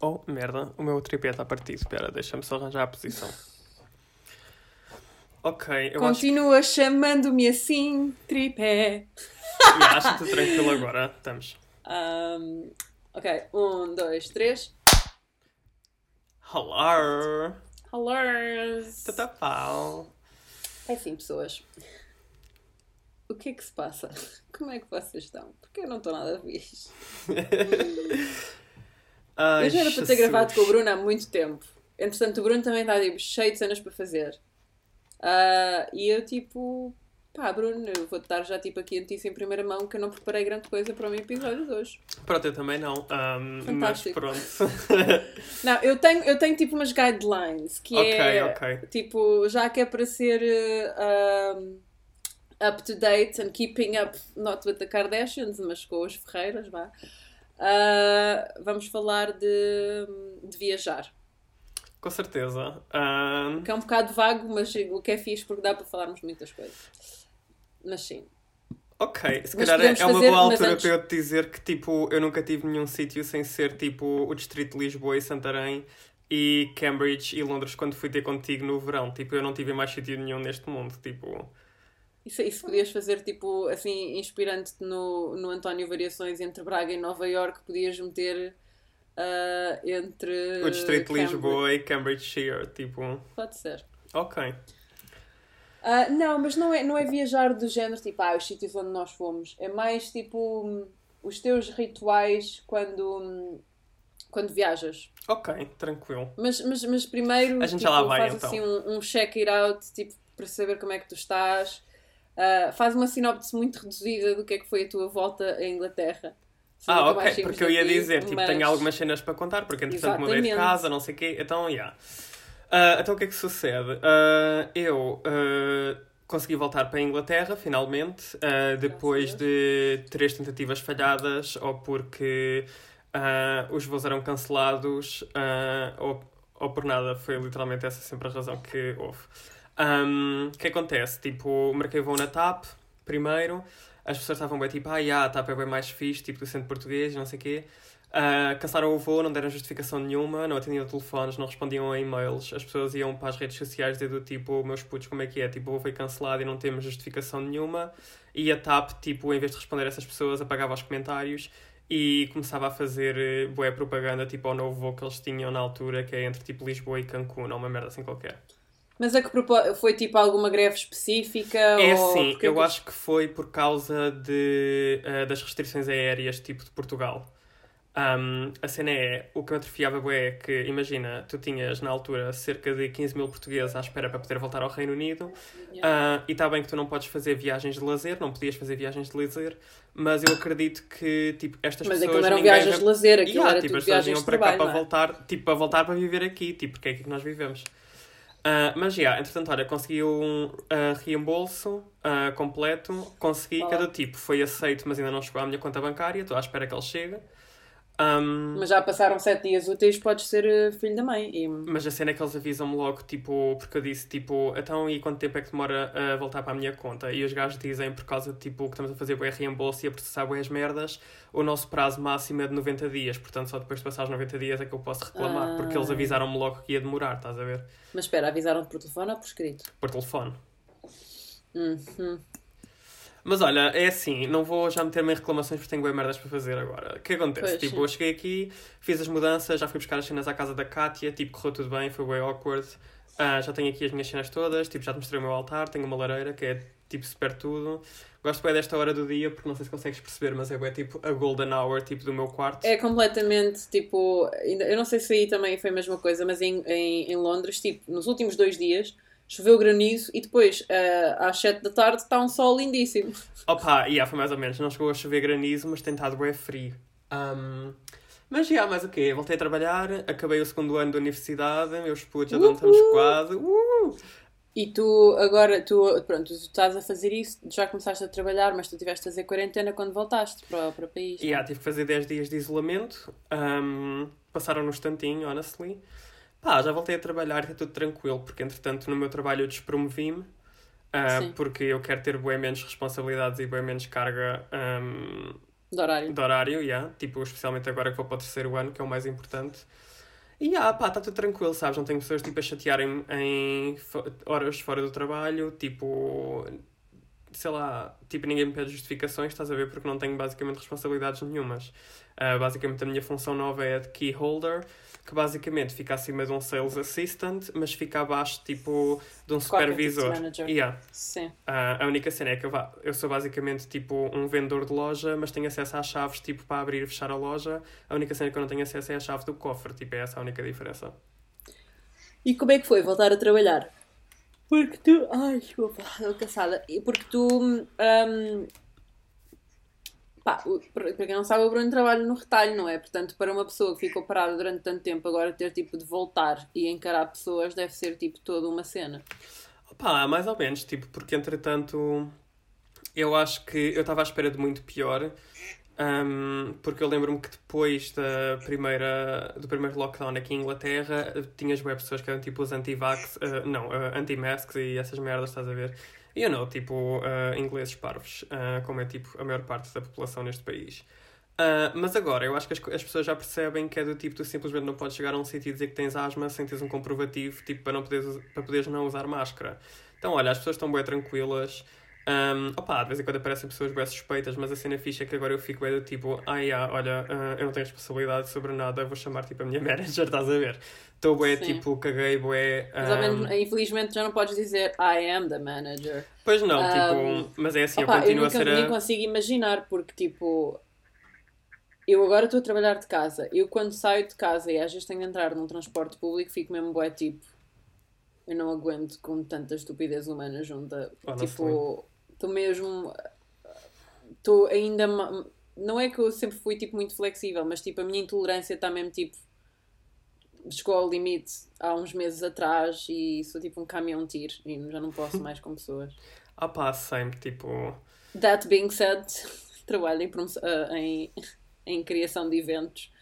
Oh, merda, o meu tripé está partido. Espera, deixa-me só arranjar a posição. Ok, eu Continua chamando-me assim, tripé. acho... Yeah, acho que estou tranquilo agora. Estamos. Um, ok, um, dois, três. Hello! Hello! Tata pau. É assim, pessoas. O que é que se passa? Como é que vocês estão? Porque eu não estou nada fixe. Ai, eu já era para ter gravado com o Bruno há muito tempo. Entretanto, o Bruno também está tipo, cheio de cenas para fazer. Ah, e eu tipo, pá, Bruno, eu vou-te dar já tipo aqui a notícia em primeira mão que eu não preparei grande coisa para o meu episódio de hoje. Pronto, eu também não. ahm, mas Fantástico. pronto. Não, eu tenho, eu tenho tipo umas guidelines que ok, é ok. tipo, já que é para ser um, up to date and keeping up, not with the Kardashians, mas com os Ferreiras, vá. Ah, vamos falar de, de viajar. Com certeza. Ahm, Que é um bocado vago, mas o que é fixe porque dá para falarmos muitas coisas. Mas sim. ok, se Mas calhar é, é uma fazer- boa altura antes- para eu te dizer que tipo, eu nunca tive nenhum sítio sem ser tipo o Distrito de Lisboa e Santarém e Cambridge e Londres quando fui ter contigo no verão. Tipo, eu não tive mais sítio nenhum neste mundo. Tipo, Isso, isso podias fazer tipo assim, inspirante-te no, no António Variações entre Braga e Nova York, podias meter ah, entre. o Distrito de. Lisboa e Cambridgeshire. Tipo, Pode ser. ok. Ah, não, mas não é, não é viajar do género tipo, ah, os sítios onde nós fomos. É mais tipo os teus rituais quando, quando viajas. Ok, tranquilo. Mas, mas, mas primeiro A gente tipo, já lá vai, faz então. assim um, um check-it-out tipo, para saber como é que tu estás. Ah, faz uma sinopse muito reduzida do que é que foi a tua volta à Inglaterra. Se Ah, ok, porque eu ia daqui, dizer, tipo, mas- tenho algumas cenas para contar, porque entretanto mudei de casa, não sei o quê, então, yeah. Ah, então o que é que sucede? Ah, eu ah, consegui voltar para a Inglaterra, finalmente, depois de três tentativas falhadas, ou porque os voos eram cancelados, ou, ou por nada, foi literalmente essa sempre a razão que houve. Um, O que acontece? Tipo, marquei voo na TAP, primeiro, as pessoas estavam bem tipo, ah, yeah, a TAP é bem mais fixe, tipo, do centro português, não sei o quê. Ah, cancelaram o voo, não deram justificação nenhuma, não atendiam telefones, não respondiam a e-mails. As pessoas iam para as redes sociais dizer do tipo, meus putos, como é que é? Tipo, foi cancelado e não temos justificação nenhuma. E a TAP, tipo, em vez de responder a essas pessoas, apagava os comentários e começava a fazer eh, boa propaganda, tipo, ao novo voo que eles tinham na altura, que é entre, tipo, Lisboa e Cancún, ou uma merda assim qualquer. Mas a que foi tipo alguma greve específica? É ou... assim, porque eu que- acho que foi por causa de, eh, das restrições aéreas, tipo de Portugal. Um, a cena é, o que me atrofiava é que, imagina, tu tinhas na altura cerca de 15 mil portugueses à espera para poder voltar ao Reino Unido Yeah. ah, e está bem que tu não podes fazer viagens de lazer, não podias fazer viagens de lazer, mas eu acredito que, tipo, estas Mas pessoas... aquilo eram viagens de lazer, aquilo Yeah, era tipo, tudo as pessoas para cá para não é? voltar, tipo, para voltar para viver aqui, tipo, porque é aqui que nós vivemos. Ah, mas, já, entretanto, olha, consegui um ah, reembolso ah, completo, consegui, Olá. cada tipo foi aceito, mas ainda não chegou à minha conta bancária, estou à espera que ele chegue. Ahm, Mas já passaram sete dias úteis, podes ser eh, filho da mãe. E... mas a cena é que eles avisam-me logo, tipo, porque eu disse, tipo, então e quanto tempo é que demora a voltar para a minha conta? E os gajos dizem, por causa de, tipo, que estamos a fazer bué reembolso e a processar bué as merdas, o nosso prazo máximo é de 90 dias, portanto só depois de passar os 90 dias é que eu posso reclamar, Ah. porque eles avisaram-me logo que ia demorar, estás a ver? Mas espera, avisaram-te por telefone ou por escrito? Por telefone. Uhum. Mas olha, é assim, não vou já meter-me em reclamações porque tenho bem merdas para fazer agora. O que acontece? Pois, tipo, sim. eu cheguei aqui, fiz as mudanças, já fui buscar as cenas à casa da Kátia, tipo, correu tudo bem, foi bem awkward. Ah, já tenho aqui as minhas cenas todas, tipo, já te mostrei o meu altar, tenho uma lareira que é tipo super tudo. Gosto bem desta hora do dia porque não sei se consegues perceber, mas é bem tipo a golden hour tipo do meu quarto. É completamente tipo. Eu não sei se aí também foi a mesma coisa, mas em, em, em Londres, tipo, nos últimos dois dias choveu granizo e depois eh, às sete da tarde está um sol lindíssimo. Opa, yeah, foi mais ou menos. Não chegou a chover granizo, mas tem estado bem frio. Ahm, mas já, mais o quê? Voltei a trabalhar, acabei o segundo ano da universidade, meus putos, já não estamos Uhul! quase. Uh! E tu agora, tu, pronto, tu estás a fazer isso, já começaste a trabalhar, mas tu tiveste a fazer quarentena quando voltaste para, para o país. Yeah, tive que fazer 10 dias de isolamento. Ahm, passaram no instantinho, honestly. Pá, já voltei a trabalhar e está tudo tranquilo, porque entretanto no meu trabalho eu despromovi-me. Sim. porque eu quero ter bem menos responsabilidades e bem menos carga ahm, De horário. De horário, yeah. Tipo, especialmente agora que vou para o terceiro ano, que é o mais importante. E ah, pá, está tudo tranquilo, sabes? Não tenho pessoas tipo a chatearem em horas fora do trabalho, tipo. Sei lá, tipo, ninguém me pede justificações, estás a ver? Porque não tenho basicamente responsabilidades nenhumas. Uh, basicamente, a minha função nova é de key holder que basicamente fica acima de um sales assistant, mas fica abaixo tipo de um supervisor. Yeah. Sim. Uh, a única cena é que eu, eu sou basicamente tipo um vendedor de loja, mas tenho acesso às chaves tipo para abrir e fechar a loja. A única cena que eu não tenho acesso é a chave do cofre, tipo, é essa a única diferença. E como é que foi voltar a trabalhar? Porque tu. Ai, estou cansada. Porque tu. Um, Pá, para quem não sabe, o Bruno trabalha no retalho, não é? Portanto, para uma pessoa que ficou parada durante tanto tempo, agora ter tipo de voltar e encarar pessoas deve ser tipo toda uma cena. Opa, mais ou menos, tipo, porque entretanto eu acho que eu estava à espera de muito pior. Um, porque eu lembro-me que depois da primeira, do primeiro lockdown aqui em Inglaterra, tinhas web pessoas que eram tipo os anti-vax, uh, não, uh, anti-masks e essas merdas, estás a ver? You know, tipo, uh, ingleses parvos, uh, como é tipo a maior parte da população neste país. Uh, mas agora, eu acho que as, as, pessoas já percebem que é do tipo, tu simplesmente não podes chegar a um sítio e dizer que tens asma sem teres um comprovativo, tipo, para, não poderes, para poderes não usar máscara. Então, olha, as pessoas estão bem tranquilas. Um, opa, de vez em quando aparecem pessoas bem suspeitas, mas a cena ficha é que agora eu fico bem do tipo, ah, yeah, olha, uh, eu não tenho responsabilidade sobre nada, vou chamar tipo a minha manager, estás a ver? Estou bué, tipo, caguei, bué. Um... Mas ao menos, infelizmente já não podes dizer I am the manager. Pois não, um, tipo, mas é assim, opa, eu continuo eu nunca, a ser. Eu nem consigo imaginar, porque tipo. Eu agora estou a trabalhar de casa. Eu quando saio de casa e às vezes tenho de entrar num transporte público, fico mesmo bué tipo. Eu não aguento com tanta estupidez humana junta. tipo, estou mesmo. Estou ainda. Não é que eu sempre fui tipo muito flexível, mas tipo a minha intolerância está mesmo tipo. Chegou ao limite há uns meses atrás e sou tipo um caminhão tiro e já não posso mais com pessoas. Ah pá, sempre tipo. That being said, trabalho em, uh, em, em criação de eventos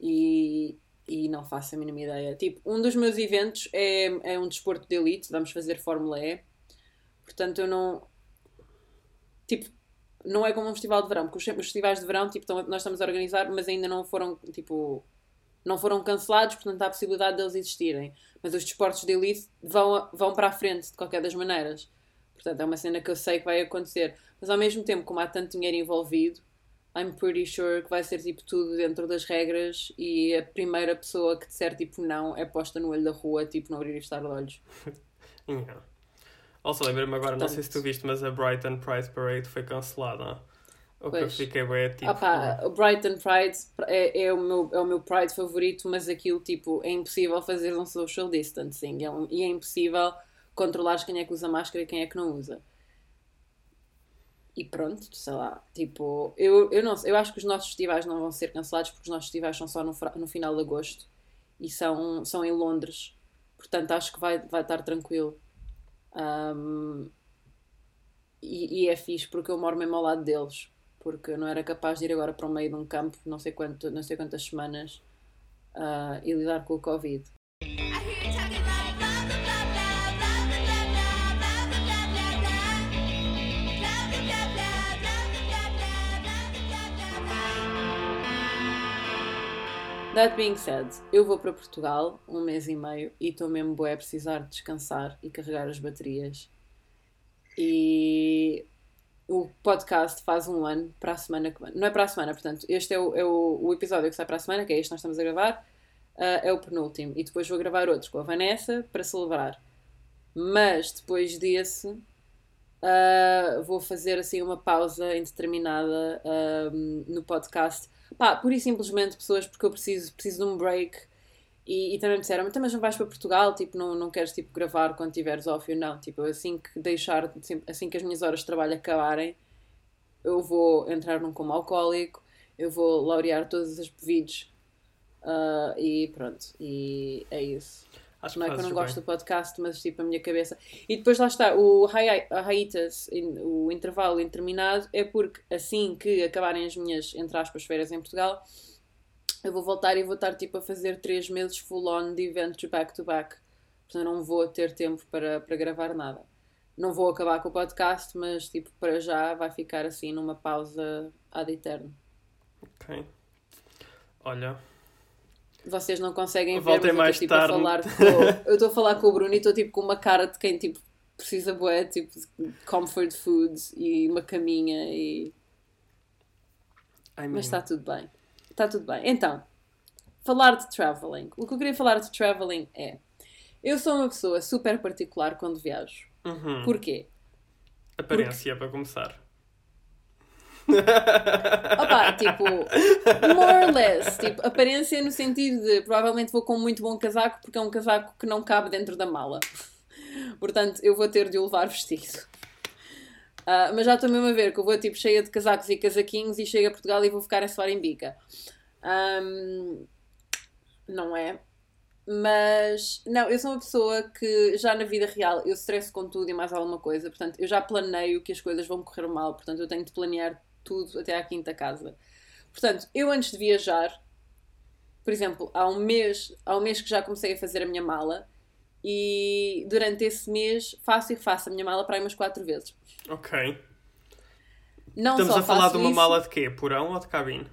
e, e não faço a mínima ideia. Tipo, um dos meus eventos é, é um desporto de elite, vamos fazer Fórmula E. Portanto, eu não tipo, não é como um festival de verão, porque os, festivais de verão, tipo, nós estamos a organizar, mas ainda não foram, tipo, não foram cancelados, portanto há a possibilidade deles existirem. Mas os desportos de elite vão, vão para a frente, de qualquer das maneiras. Portanto, é uma cena que eu sei que vai acontecer. Mas ao mesmo tempo, como há tanto dinheiro envolvido, I'm pretty sure que vai ser tipo tudo dentro das regras e a primeira pessoa que disser tipo não é posta no olho da rua, tipo, não abrir e fechar de olhos. yeah. Also, lembra-me agora, não sei se tu viste, mas a Brighton Pride Parade foi cancelada. O pois. que eu fiquei bem tipo. Opa, o Brighton Pride é, é, o meu, é o meu Pride favorito, mas aquilo tipo é impossível fazer um social distancing é um, e é impossível controlar quem é que usa máscara e quem é que não usa. E pronto, sei lá, tipo, eu, eu não eu acho que os nossos festivais não vão ser cancelados porque os nossos festivais são só no, no final de agosto e são, são em Londres, portanto acho que vai, vai estar tranquilo. Um, e, e, é fixe porque eu moro mesmo ao lado deles. Porque eu não era capaz de ir agora para o meio de um campo, não sei, quanto, não sei quantas semanas, uh, e lidar com o Covid. That being said, eu vou para Portugal um mês e meio e estou mesmo boé a precisar descansar e carregar as baterias. E o podcast faz um ano para a semana que Não é para a semana, portanto, este é o, é o, o episódio que sai para a semana, que é este que nós estamos a gravar, uh, é o penúltimo. E depois vou gravar outros com a Vanessa para celebrar. Mas depois desse, uh, vou fazer assim uma pausa indeterminada uh, no podcast pá, pura e simplesmente pessoas porque eu preciso, preciso de um break. E, e também me disseram, mas não vais para Portugal, tipo, não, não queres tipo, gravar quando tiveres off? Eu não, tipo, assim que deixar, assim que as minhas horas de trabalho acabarem, eu vou entrar num coma alcoólico, eu vou laurear todas as bebidas uh, e pronto, e é isso. Acho não é que eu não gosto bem. do podcast, mas tipo a minha cabeça. E depois lá está, o hiatus, o intervalo interminado, é porque assim que acabarem as minhas, entre aspas, férias em Portugal, eu vou voltar e vou estar tipo a fazer três meses full on de eventos back to back. Portanto, não vou ter tempo para, para gravar nada. Não vou acabar com o podcast, mas tipo, para já vai ficar assim numa pausa ad eterno. Ok. Olha, Vocês não conseguem ver, Voltem mas mais eu estou tipo, a tarde. falar com, eu estou a falar com o Bruno e estou tipo com uma cara de quem tipo precisa bué, tipo comfort foods e uma caminha e I mean, mas está tudo bem. Está tudo bem. Então, falar de traveling. O que eu queria falar de traveling é eu sou uma pessoa super particular quando viajo. uhum. Porquê? aparência para começar. Opa, tipo, more or less. Tipo, aparência no sentido de provavelmente vou com um muito bom casaco porque é um casaco que não cabe dentro da mala. Portanto, eu vou ter de o levar vestido. Ah, mas já estou mesmo a ver que eu vou tipo cheia de casacos e casaquinhos e chego a Portugal e vou ficar a suar em bica. Ahm, não é? Mas, não, eu sou uma pessoa que já na vida real eu estresso com tudo e mais alguma coisa. Portanto, eu já planeio que as coisas vão correr mal. Portanto, eu tenho de planear tudo até à quinta casa. Portanto, eu antes de viajar, por exemplo, há um mês, há um mês que já comecei a fazer a minha mala e durante esse mês faço e refaço a minha mala para aí umas quatro vezes. Ok. Não Estamos a falar faço de uma isso- mala de quê? Porão ou de cabine?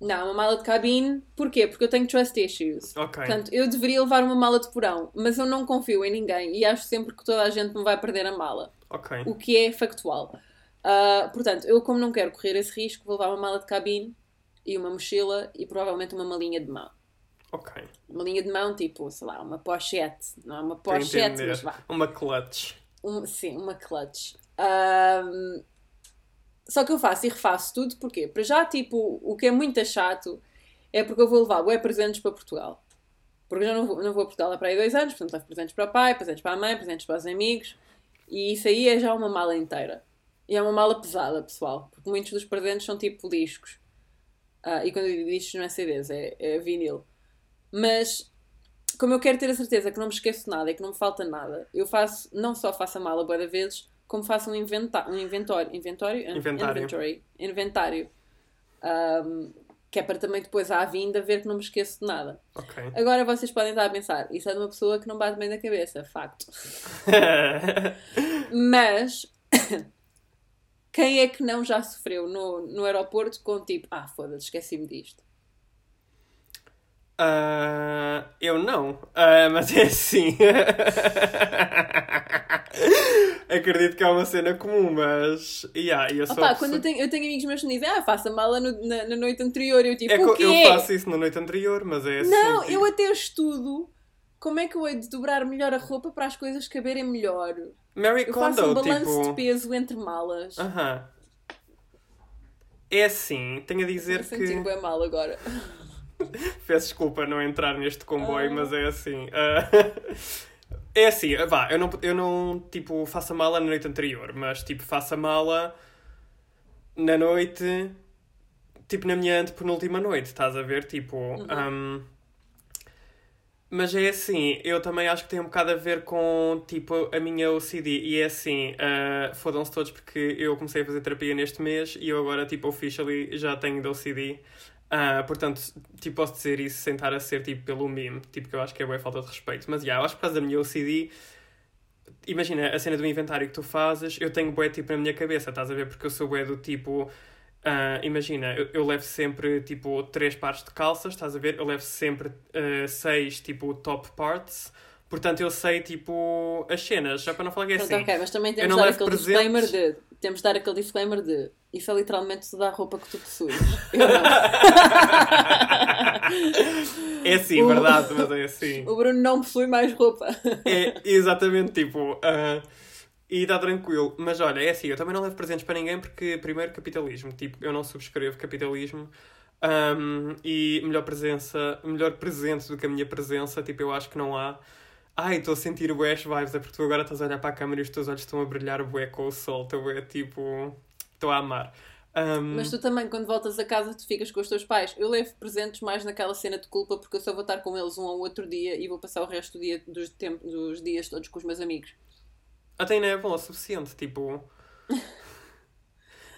Não, uma mala de cabine. Porquê? Porque eu tenho trust issues. Ok. Portanto, eu deveria levar uma mala de porão, mas eu não confio em ninguém e acho sempre que toda a gente me vai perder a mala. Ok. O que é factual. Ah, portanto, eu como não quero correr esse risco, vou levar uma mala de cabine e uma mochila e provavelmente uma malinha de mão. Ok. Uma linha de mão, tipo, sei lá, uma pochete. Não é uma pochete, mas vá. Uma clutch. Um- sim, uma clutch. Ahm, só que eu faço e refaço tudo, porquê? Para já, tipo, o que é muito chato é porque eu vou levar bué presentes para Portugal. Porque eu já não vou, não vou a Portugal há para aí dois anos, portanto levo presentes para o pai, presentes para a mãe, presentes para os amigos. E isso aí é já uma mala inteira. E é uma mala pesada, pessoal, porque muitos dos presentes são tipo discos. Ah, e quando eu digo discos não é CDs, é, é vinil. Mas como eu quero ter a certeza que não me esqueço de nada e que não me falta nada, eu faço, não só faço a mala boa de vezes, como faço um, inventa um inventório. Inventório? Inventário. Inventory. Inventário. Ahm, que é para também depois à vinda ver que não me esqueço de nada. Ok. Agora vocês podem estar a pensar, isso é de uma pessoa que não bate bem da cabeça, facto. Mas quem é que não já sofreu no, no aeroporto com tipo, ah, foda-se, esqueci-me disto. Ah, eu não, Ah, mas é assim. Acredito que é uma cena comum, mas. Yeah, eu sou Opa, a quando pessoa- eu tenho, eu tenho amigos meus que me dizem, ah, faça mala no- na, na noite anterior, eu tipo, É o quê? eu faço isso na noite anterior, mas é assim. Não, tipo- eu até estudo como é que eu hei de dobrar melhor a roupa para as coisas caberem melhor. Mary Eu faço um Kondo, balanço de tipo. peso entre malas. Aham. É assim, tenho a dizer Estou que. bem mal agora. Peço desculpa não entrar neste comboio, Ah. mas é assim. ah, é assim, vá, eu não, eu não tipo, faço a mala na noite anterior, mas tipo, faço a mala na noite, tipo, na minha antepenúltima noite, estás a ver? Tipo. ahm, mas é assim, eu também acho que tem um bocado a ver com, tipo, a minha OCD. E é assim, ah, fodam-se todos porque eu comecei a fazer terapia neste mês e eu agora, tipo, officially já tenho de OCD. Ah, portanto, tipo, posso dizer isso sem estar a ser, tipo, pelo meme. Tipo, que eu acho que é boa falta de respeito. Mas, já, eu acho que por causa da minha OCD... Imagina, a cena do inventário que tu fazes, eu tenho bué, tipo, na minha cabeça, estás a ver? Porque eu sou bué do tipo... ah, imagina, eu, eu levo sempre, tipo, três pares de calças, estás a ver? Eu levo sempre ah, seis, tipo, top parts. Portanto, eu sei, tipo, as cenas. Já para não falar que é Pronto, assim... ok, mas também temos de dar aquele disclaimer de. Temos de dar aquele disclaimer de. Isso é literalmente toda a roupa que tu possuis. Eu não. É assim, O- verdade, mas é assim. o Bruno não possui mais roupa. É exatamente tipo. ah, e está tranquilo. Mas olha, é assim, eu também não levo presentes para ninguém porque, primeiro, capitalismo. Tipo, eu não subscrevo capitalismo. Ahm, e melhor presença, melhor presente do que a minha presença, tipo, eu acho que não há. Ai, estou a sentir bué vibes, é porque tu agora estás a olhar para a câmera e os teus olhos estão a brilhar bué com o sol, estou é tipo. Estou a amar. Ahm, Mas tu também, quando voltas a casa, tu ficas com os teus pais. Eu levo presentes mais naquela cena de culpa porque eu só vou estar com eles um ou outro dia e vou passar o resto do dia, dos, tempo, dos dias todos com os meus amigos. Até ainda é bom o suficiente, tipo.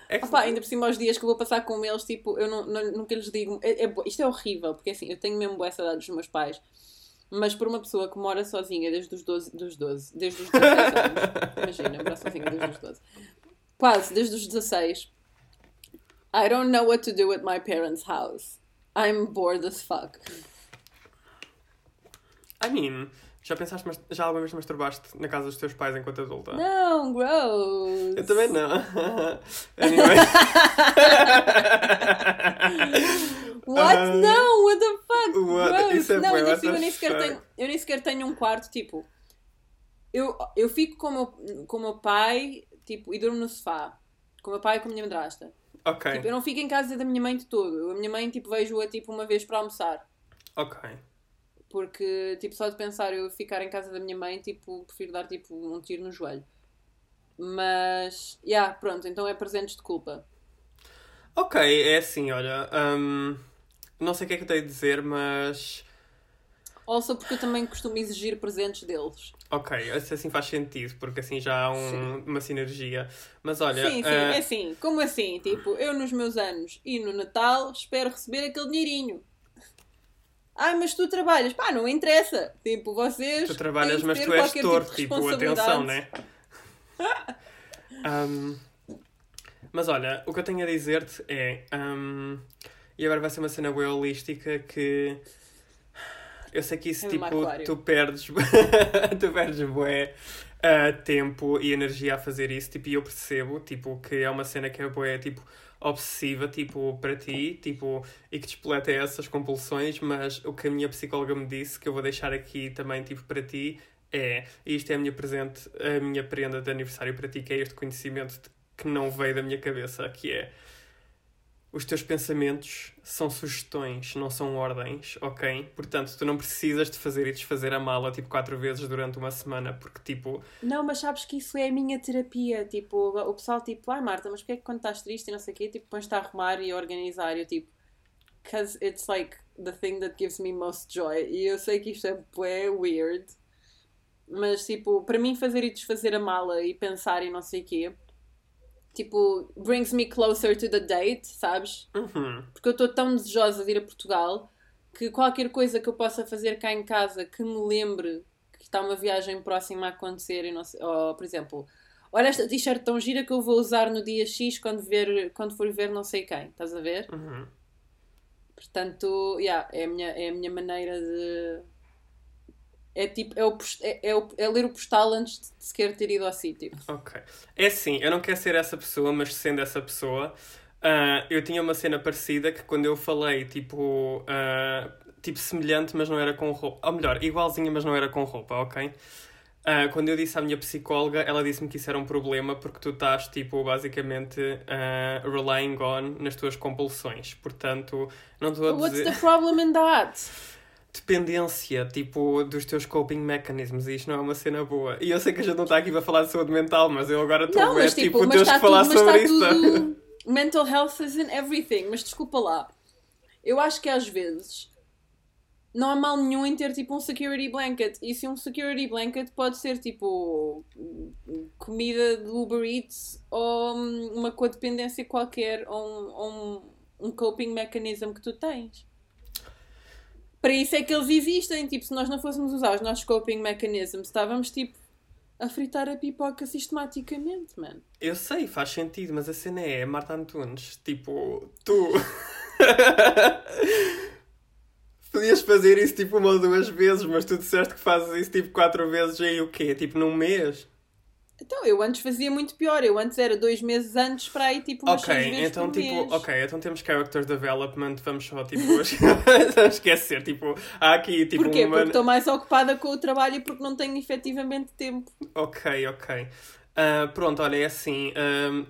É que- Opa, ainda por cima, os dias que eu vou passar com eles, tipo, eu não, não- nunca lhes digo. É, é isto é horrível, porque assim, eu tenho mesmo boas saudades dos meus pais. Mas por uma pessoa que mora sozinha desde os 12, dos 12 desde os 16 anos, imagina, mora sozinha desde os 12, quase desde os 16, I don't know what to do at my parents' house. I'm bored as fuck. I mean, já pensaste, mas já alguma vez masturbaste na casa dos teus pais enquanto adulta? Não, gross. Eu também não. anyway. What? Ah, não, what the fuck? what? Gross. Isso é não, ainda assim, eu nem, sequer tenho, eu nem sequer tenho um quarto, tipo. Eu, eu fico com o, meu, com o meu pai, tipo, e durmo no sofá. Com o meu pai e com a minha madrasta. ok, Tipo, eu não fico em casa da minha mãe de todo. A minha mãe, tipo, vejo-a, tipo, uma vez para almoçar. ok. Porque, tipo, só de pensar eu ficar em casa da minha mãe, tipo, prefiro dar, tipo, um tiro no joelho. Mas, yeah, pronto, então é presentes de culpa. Ok, é assim, olha. hum, não sei o que é que eu tenho a dizer, mas. Also porque eu também costumo exigir presentes deles. Ok, assim faz sentido, porque assim já há um- uma sinergia. Mas olha. sim, sim, ah, é assim. Como assim? Tipo, eu nos meus anos e no Natal espero receber aquele dinheirinho. Ai, mas tu trabalhas. Pá, não interessa. Tipo, vocês. Tu trabalhas, mas tu és tipo torto, tipo, responsabilidade. atenção, né? Hum, mas olha, o que eu tenho a dizer-te é. hum, e agora vai ser uma cena holística que. Eu sei que isso, É um tipo, tu perdes. tu perdes bué ah, tempo e energia a fazer isso, tipo, e eu percebo, tipo, que é uma cena que é bué, tipo, obsessiva, tipo, para ti, tipo, e que despoleta essas compulsões, mas o que a minha psicóloga me disse, que eu vou deixar aqui também, tipo, para ti, é, isto é a minha presente, a minha prenda de aniversário para ti, que é este conhecimento que não veio da minha cabeça, que é os teus pensamentos são sugestões, não são ordens, ok? Portanto, tu não precisas de fazer e desfazer a mala tipo quatro vezes durante uma semana, porque tipo, Não, mas sabes que isso é a minha terapia. Tipo, o pessoal, tipo, ai Marta, mas porquê é que quando estás triste e não sei o quê, tipo, pões-te a arrumar e a organizar? Eu, tipo, because it's like the thing that gives me most joy. E eu sei que isto é bué weird, mas, tipo, para mim, fazer e desfazer a mala e pensar e não sei o quê, tipo, brings me closer to the date, sabes? uhum, porque eu estou tão desejosa de ir a Portugal que qualquer coisa que eu possa fazer cá em casa que me lembre que está uma viagem próxima a acontecer e não sei, ou, por exemplo, olha esta t-shirt tão gira que eu vou usar no dia X quando, ver, quando for ver não sei quem, estás a ver? uhum. Portanto, yeah, é, a minha, é a minha maneira de. É tipo, é, o, é, é, o- é ler o postal antes de sequer ter ido ao sítio. Ok. É assim, eu não quero ser essa pessoa, mas sendo essa pessoa, ah, eu tinha uma cena parecida que quando eu falei, tipo, ah, tipo semelhante, mas não era com roupa. Ou melhor, igualzinha, mas não era com roupa, ok? Ah, quando eu disse à minha psicóloga, ela disse-me que isso era um problema porque tu estás, tipo, basicamente ah, relying on nas tuas compulsões. Portanto, não estou a What's dizer the problem in that? Dependência, tipo, dos teus coping mechanisms, e isto não é uma cena boa. E eu sei que a gente não está aqui para falar de saúde mental, mas eu agora estou a ver, tipo, tipo, temos está que falar tudo, mas sobre isso. tudo... Mental health is in everything, mas desculpa lá. Eu acho que às vezes não há mal nenhum em ter tipo um security blanket. E se um security blanket pode ser tipo comida do Uber Eats ou uma codependência qualquer ou um, ou um, um coping mechanism que tu tens. Para isso é que eles existem. Tipo, se nós não fôssemos usar os nossos coping mechanisms, estávamos tipo a fritar a pipoca sistematicamente, mano. Eu sei, faz sentido, mas a cena é, Marta Antunes, tipo, tu... Podias fazer isso tipo uma ou duas vezes, mas tu disseste que fazes isso tipo quatro vezes aí o quê? Tipo num mês? Então, eu antes fazia muito pior. Eu antes era dois meses antes para aí, tipo, umas Ok, seis vezes então por tipo, mês. ok, então temos character development, vamos só tipo esquecer, tipo, há aqui tipo Porquê? uma Porque estou mais ocupada com o trabalho e porque não tenho efetivamente tempo. Ok, ok. Ah, pronto, olha, é assim. ahm,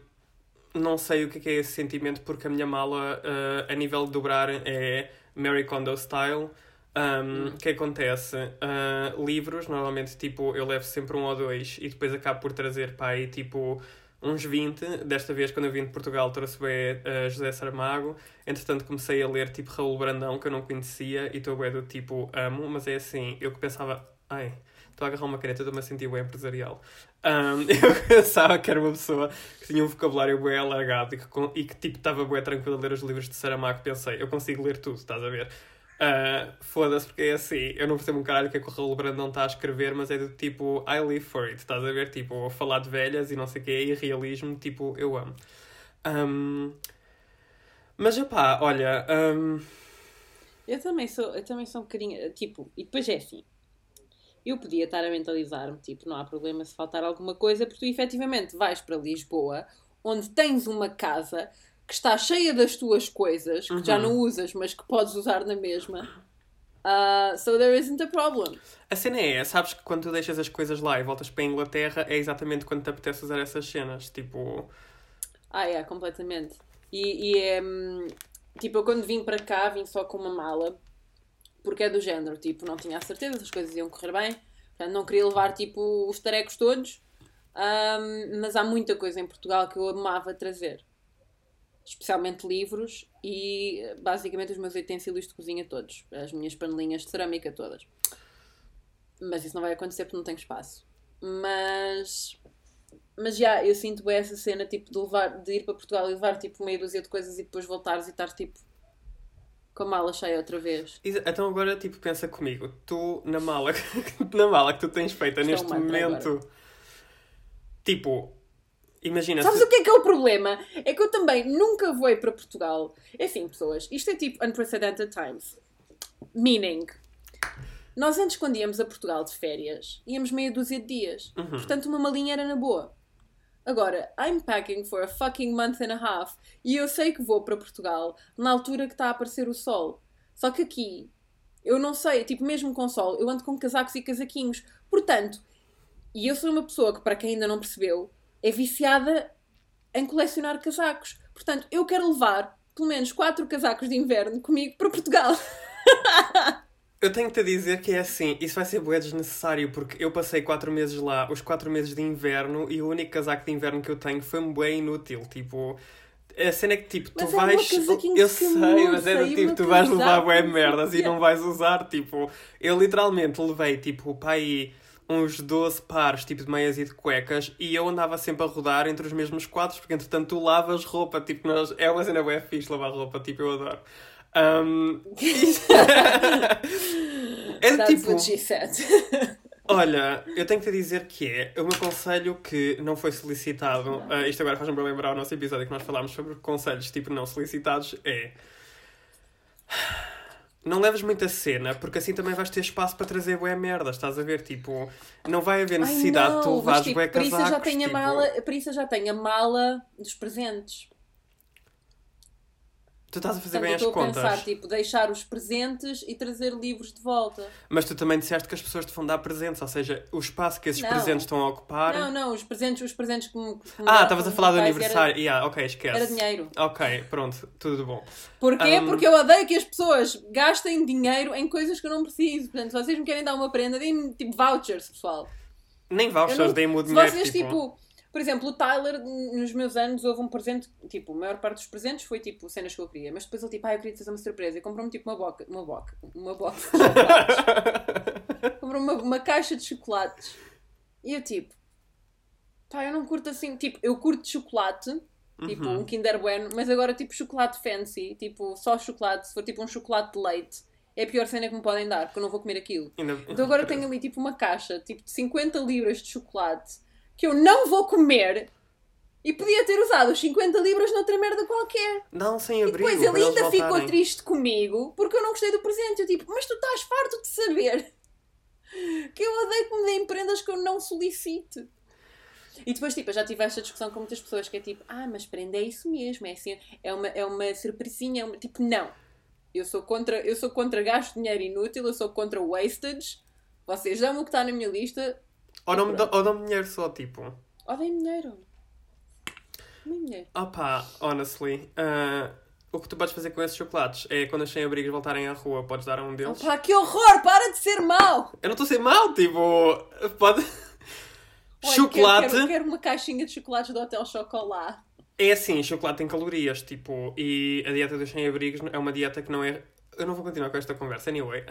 não sei o que é, que é esse sentimento porque a minha mala, ah, a nível de dobrar, é Mary Kondo style. O que acontece? Ah, livros, normalmente, tipo, eu levo sempre um ou dois e depois acabo por trazer para aí, tipo, uns 20. Desta vez, quando eu vim de Portugal, trouxe bem ah, José Saramago. Entretanto, comecei a ler, tipo, Raul Brandão, que eu não conhecia, e estou bem do tipo, amo, mas é assim, eu que pensava, ai, estou a agarrar uma caneta, estou-me a sentir bem empresarial. Um, eu pensava que era uma pessoa que tinha um vocabulário bem alargado e que, e que tipo, estava bem tranquilo a ler os livros de Saramago. Pensei, eu consigo ler tudo, estás a ver? Uh, Foda-se, porque é assim, eu não percebo um caralho que é que o Raul Brandão está a escrever, mas é do tipo, I live for it, estás a ver? Tipo, falar de velhas e não sei o que, e realismo, tipo, eu amo. Um, mas, pá, olha... Um... Eu também sou, eu também sou um bocadinho, tipo, e depois é assim, eu podia estar a mentalizar-me, tipo, não há problema se faltar alguma coisa, porque tu efetivamente vais para Lisboa, onde tens uma casa que está cheia das tuas coisas, que uhum. já não usas, mas que podes usar na mesma. Uh, so there isn't a problem. A cena é, sabes que quando tu deixas as coisas lá e voltas para a Inglaterra, é exatamente quando te apetece usar essas cenas, tipo... Ah, é, completamente. E, e é... Hum, tipo, eu quando vim para cá, vim só com uma mala, porque é do género, tipo, não tinha a certeza se as coisas iam correr bem, portanto não queria levar, tipo, os tarecos todos, um, mas há muita coisa em Portugal que eu amava trazer especialmente livros e basicamente os meus utensílios de cozinha todos, as minhas panelinhas de cerâmica todas. Mas isso não vai acontecer porque não tenho espaço. Mas mas já, eu sinto bem essa cena tipo de levar de ir para Portugal e levar tipo meia dúzia de coisas e depois voltares e estar tipo com a mala cheia outra vez. Então agora tipo pensa comigo, tu na mala na mala que tu tens feita Estou neste momento agora. tipo Imagina. Sabes o que é que é o problema? É que eu também nunca vou para Portugal. É assim, pessoas, isto é tipo unprecedented times. Meaning, nós antes, quando íamos a Portugal de férias, íamos meia dúzia de dias. Uhum. Portanto, uma malinha era na boa. Agora, I'm packing for a fucking month and a half e eu sei que vou para Portugal na altura que está a aparecer o sol. Só que aqui, eu não sei, tipo, mesmo com sol, eu ando com casacos e casaquinhos. Portanto, e eu sou uma pessoa que, para quem ainda não percebeu, é viciada em colecionar casacos. Portanto, eu quero levar pelo menos quatro casacos de inverno comigo para Portugal. Eu tenho-te a dizer que é assim, isso vai ser bué desnecessário, porque eu passei quatro meses lá, os quatro meses de inverno, e o único casaco de inverno que eu tenho foi-me bué inútil, tipo... A cena é que, tipo, tu mas vais... É eu sei, mas é do tipo, tu vais levar bué merdas e não vais usar, tipo... Eu literalmente levei, tipo, para aí uns 12 pares tipo de meias e de cuecas e eu andava sempre a rodar entre os mesmos quadros porque entretanto tu lavas roupa, tipo, nós... é uma cena bem fixe lavar roupa, tipo, eu adoro. Um... é That's tipo... what she said. Olha, eu tenho que te dizer que é o meu conselho que não foi solicitado. Uh, isto agora faz-me lembrar o nosso episódio que nós falámos sobre conselhos tipo não solicitados. É não leves muita cena, porque assim também vais ter espaço para trazer bué merda, estás a ver? Tipo, não vai haver necessidade Ai, de tu levares tipo, bué casacos. Por isso já tenho tipo... a mala, por isso já tenho a mala dos presentes. Tu estás a fazer Portanto, bem as contas. Estou a pensar, tipo, deixar os presentes e trazer livros de volta. Mas tu também disseste que as pessoas te vão dar presentes, ou seja, o espaço que esses não. presentes estão a ocupar. Não, não, os presentes, os presentes que me. Que me ah, estavas a falar do aniversário. Era... Yeah, ok, esquece. Era dinheiro. Ok, pronto, tudo bom. Porquê? Um... Porque eu odeio que as pessoas gastem dinheiro em coisas que eu não preciso. Portanto, se vocês me querem dar uma prenda, deem-me tipo vouchers, pessoal. Nem vouchers, deem-me o dinheiro. Se vocês, tipo, tipo por exemplo, o Tyler, nos meus anos, houve um presente, tipo, a maior parte dos presentes foi tipo cenas que eu queria, mas depois ele tipo, ah, eu queria fazer uma surpresa e comprou-me tipo uma boca, uma boca, uma boca de chocolates. comprou-me uma, uma caixa de chocolates. E eu tipo, pá, eu não curto assim, tipo, eu curto chocolate, tipo uhum. um Kinder Bueno, mas agora tipo chocolate fancy, tipo só chocolate, se for tipo um chocolate de leite. É a pior cena que me podem dar, porque eu não vou comer aquilo. Então agora tenho ali tipo uma caixa, tipo de 50 libras de chocolate que eu não vou comer e podia ter usado os 50 libras noutra merda qualquer. Não, sem abrigo. E depois ele ainda ficou triste comigo porque eu não gostei do presente. Eu tipo, mas tu estás farto de saber que eu odeio que me deem prendas que eu não solicito. E depois, tipo, eu já tive esta discussão com muitas pessoas que é tipo, ah, mas prenda é isso mesmo, é assim, é uma, é uma surpresinha, é uma... tipo, não. Eu sou contra, eu sou contra gasto de dinheiro inútil, eu sou contra wastage. Vocês dão o que está na minha lista, ou não, ou dão dinheiro só, tipo. Ou dêem dinheiro. Dêem dinheiro. Opa, honestly. Uh, o que tu podes fazer com esses chocolates é quando as sem-abrigos voltarem à rua, podes dar a um deles. Opa, que horror! Para de ser mau! Eu não estou a ser mau, tipo. Pode. Olha, chocolate. Quero, quero, quero, uma caixinha de chocolates do Hotel Chocolat. É assim, chocolate tem calorias, tipo, e a dieta dos sem-abrigos é uma dieta que não é. Eu não vou continuar com esta conversa, anyway.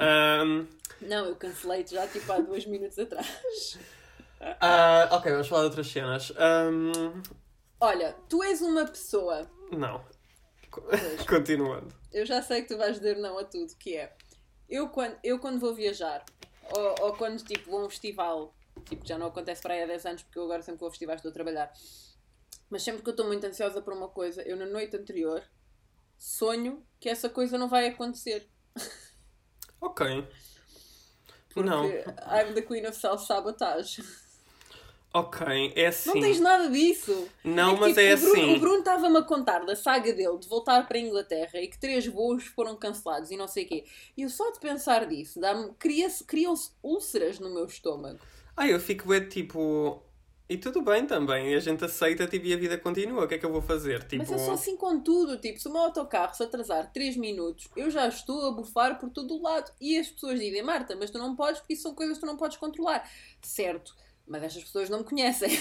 Um... Não, eu cancelei já tipo há dois minutos atrás. Uh, ok, vamos falar de outras cenas. Um... Olha, tu és uma pessoa. Não. Pois. Continuando. Eu já sei que tu vais dizer não a tudo, que é. eu quando, eu quando vou viajar, ou, ou quando tipo, vou a um festival, tipo, já não acontece para aí há 10 anos, porque eu agora sempre vou a festivais estou a trabalhar, mas sempre que eu estou muito ansiosa por uma coisa, eu na noite anterior sonho que essa coisa não vai acontecer. Ok. Porque Não. I'm the queen of self-sabotage. Ok, é assim. Não tens nada disso. Não, que, mas tipo, é o Bruno, assim. O Bruno estava-me a contar da saga dele de voltar para a Inglaterra e que três voos foram cancelados e não sei o quê. E eu só de pensar disso, criam-se úlceras no meu estômago. Ah, eu fico é tipo. E tudo bem também, a gente aceita tipo, e a vida continua. O que é que eu vou fazer? Tipo. Mas é só assim com tudo. Tipo, se o meu autocarro se atrasar 3 minutos, eu já estou a bufar por todo o lado. E as pessoas dizem, Marta, mas tu não podes porque isso são coisas que tu não podes controlar. Certo, mas estas pessoas não me conhecem.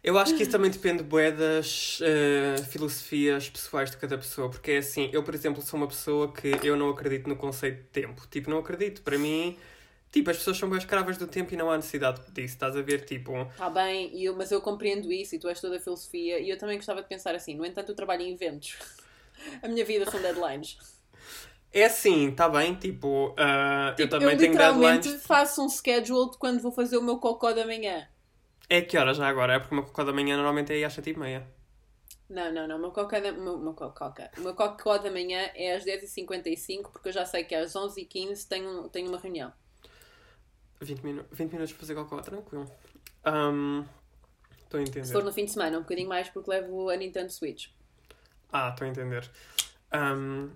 Eu acho que isso também depende bué das eh, filosofias pessoais de cada pessoa, porque é assim, eu por exemplo sou uma pessoa que eu não acredito no conceito de tempo, tipo, não acredito, para mim, tipo, as pessoas são bem escravas do tempo e não há necessidade disso, estás a ver, tipo, Está bem, eu- mas eu compreendo isso e tu és toda a filosofia e eu também gostava de pensar assim. No entanto, eu trabalho em eventos. A minha vida são deadlines. é assim, está bem, tipo, eu Tipo, também eu tenho deadlines, faço um schedule de quando vou fazer o meu cocó da manhã. é que hora já agora, é porque o meu cocó da manhã normalmente é aí às sete e meia, Não, não, não. O meu cocó da, meu, meu cocó, o meu cocó da manhã é às 10h55 porque eu já sei que às 11h15 tenho, tenho uma reunião. 20, minu 20 minutos para fazer cocó, tranquilo. Ahm, Estou a entender. Se for no fim de semana, um bocadinho mais porque levo a Nintendo Switch. Ah, estou a entender. Ahm,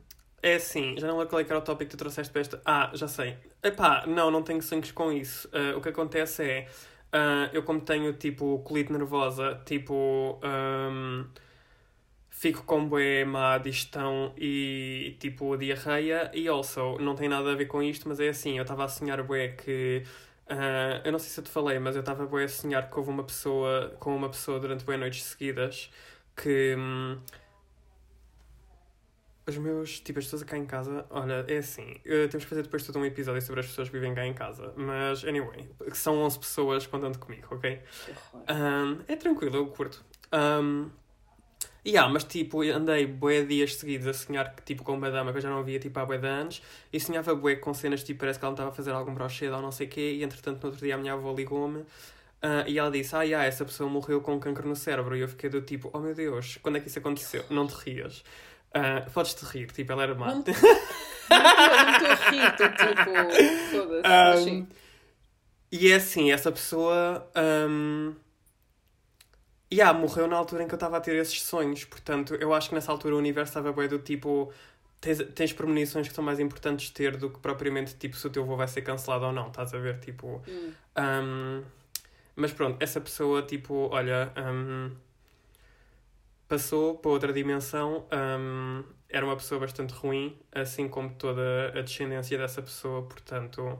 é assim, já não lembro qual é era o tópico que tu trouxeste para esta. Ah, já sei. Epá, não, não tenho sonhos com isso. Ah, o que acontece é, ah, eu como tenho, tipo, colite nervosa, tipo, ahm, fico com bué má digestão e, tipo, diarreia. E also, não tem nada a ver com isto, mas é assim, eu estava a sonhar bué que... ah, eu não sei se eu te falei, mas eu estava bué a sonhar que houve uma pessoa, com uma pessoa durante bué noites seguidas que... hum, os meus, tipo, as pessoas cá em casa, olha, é assim, eh, temos que fazer depois todo um episódio sobre as pessoas que vivem cá em casa, mas, anyway, são 11 pessoas contando comigo, ok? Um, é tranquilo, eu curto. Um, e yeah, mas tipo, andei bué dias seguidos a sonhar que, tipo, com uma dama que eu já não via tipo, há bué de anos e sonhava bué com cenas tipo, parece que ela estava a fazer algum brochedo ou não sei o quê e entretanto no outro dia a minha avó ligou-me ah, e ela disse, ah, yeah, essa pessoa morreu com cancro no cérebro e eu fiquei do tipo, oh meu Deus, quando é que isso aconteceu? Não te rias. Ah, Podes-te rir, tipo, ela era má. Não estou a rir, estou tipo. Foda-se. Um, e é assim, essa pessoa. Um, yeah, morreu na altura em que eu estava a ter esses sonhos. Portanto, eu acho que nessa altura o universo estava bem do tipo. Tens, tens premonições que são mais importantes de ter do que propriamente tipo se o teu voo vai ser cancelado ou não. Estás a ver? Tipo. Hum. Um, mas pronto, essa pessoa, tipo, olha, um, passou para outra dimensão. um, era uma pessoa bastante ruim, assim como toda a descendência dessa pessoa. Portanto,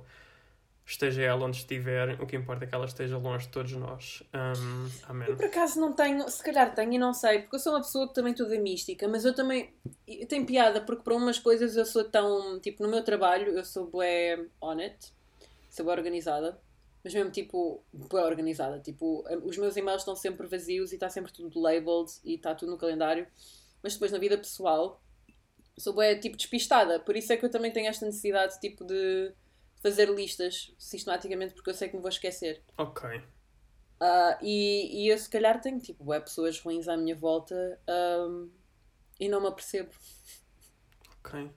esteja ela onde estiver, o que importa é que ela esteja longe de todos nós. Um, amém. Eu por acaso não tenho, se calhar tenho e não sei, porque eu sou uma pessoa que também toda mística, mas eu também eu tenho piada, porque para umas coisas eu sou tão, tipo, no meu trabalho eu sou bué on it, sou bué organizada, mas mesmo tipo, bué organizada, tipo, os meus e-mails estão sempre vazios e está sempre tudo labeled e está tudo no calendário, mas depois na vida pessoal sou bué, tipo, despistada, por isso é que eu também tenho esta necessidade, tipo, de fazer listas sistematicamente, porque eu sei que me vou esquecer. Ok. Ah, e, e eu se calhar tenho tipo é pessoas ruins à minha volta ahm, e não me apercebo. Ok.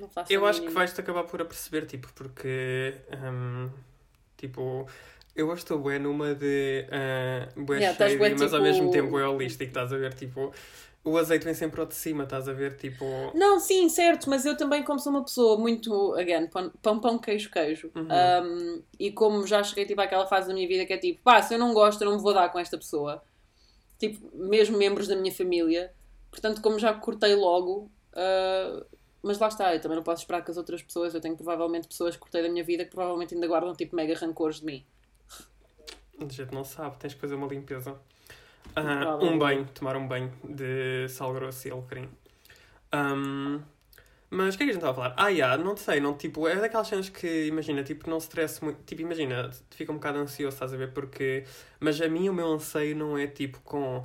Não faço Eu acho que vais-te acabar por aperceber, tipo, porque. um, tipo. Eu hoje estou bué numa de. Uh, bué Yeah, mas ao tipo- mesmo tempo é holístico, estás a ver? Tipo. O azeite vem sempre ao de cima, estás a ver? Tipo. Não, sim, certo, mas eu também, como sou uma pessoa muito, again, pão, pão, pão queijo, queijo, Uhum. ahm, e como já cheguei tipo, àquela fase da minha vida que é tipo, pá, se eu não gosto, eu não me vou dar com esta pessoa, tipo, mesmo membros da minha família, portanto, como já cortei logo, ah, mas lá está, eu também não posso esperar que as outras pessoas, eu tenho provavelmente pessoas que cortei da minha vida que provavelmente ainda guardam tipo mega rancores de mim. A gente não sabe, tens que fazer uma limpeza. Ah, um banho, tomar um banho de sal grosso e alecrim. Um, mas o que é que a gente estava a falar? Ah, yeah, não sei, não, tipo, é daquelas cenas que, imagina, tipo, não stress muito. Tipo, imagina, fica um bocado ansioso, estás a ver? Porque. Mas a mim o meu anseio não é tipo com.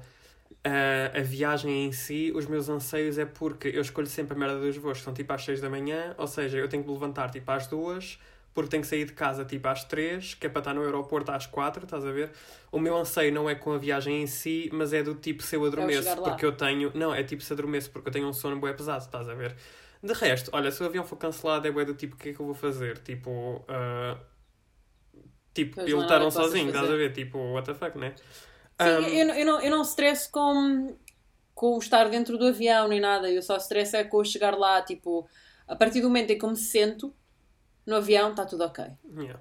a, a viagem em si, os meus anseios é porque eu escolho sempre a merda dos voos que são tipo às 6 da manhã, ou seja, eu tenho que me levantar tipo às 2, porque tenho que sair de casa tipo às 3, que é para estar no aeroporto às 4, estás a ver? O meu anseio não é com a viagem em si, mas é do tipo se eu adormeço, chegar lá. porque eu tenho. Não, é tipo se adormeço, porque eu tenho um sono bué pesado, estás a ver? De resto, olha, se o avião for cancelado, é bué do tipo, o que é que eu vou fazer? Tipo. ah, tipo, Pois pilotaram sozinho, estás a ver? Tipo, what the fuck, né? Sim, Um, eu, não- eu, não, eu não stresso com, com o estar dentro do avião nem nada. Eu só stresso é com o chegar lá. Tipo, a partir do momento em que eu me sento no avião, está tudo ok. yeah.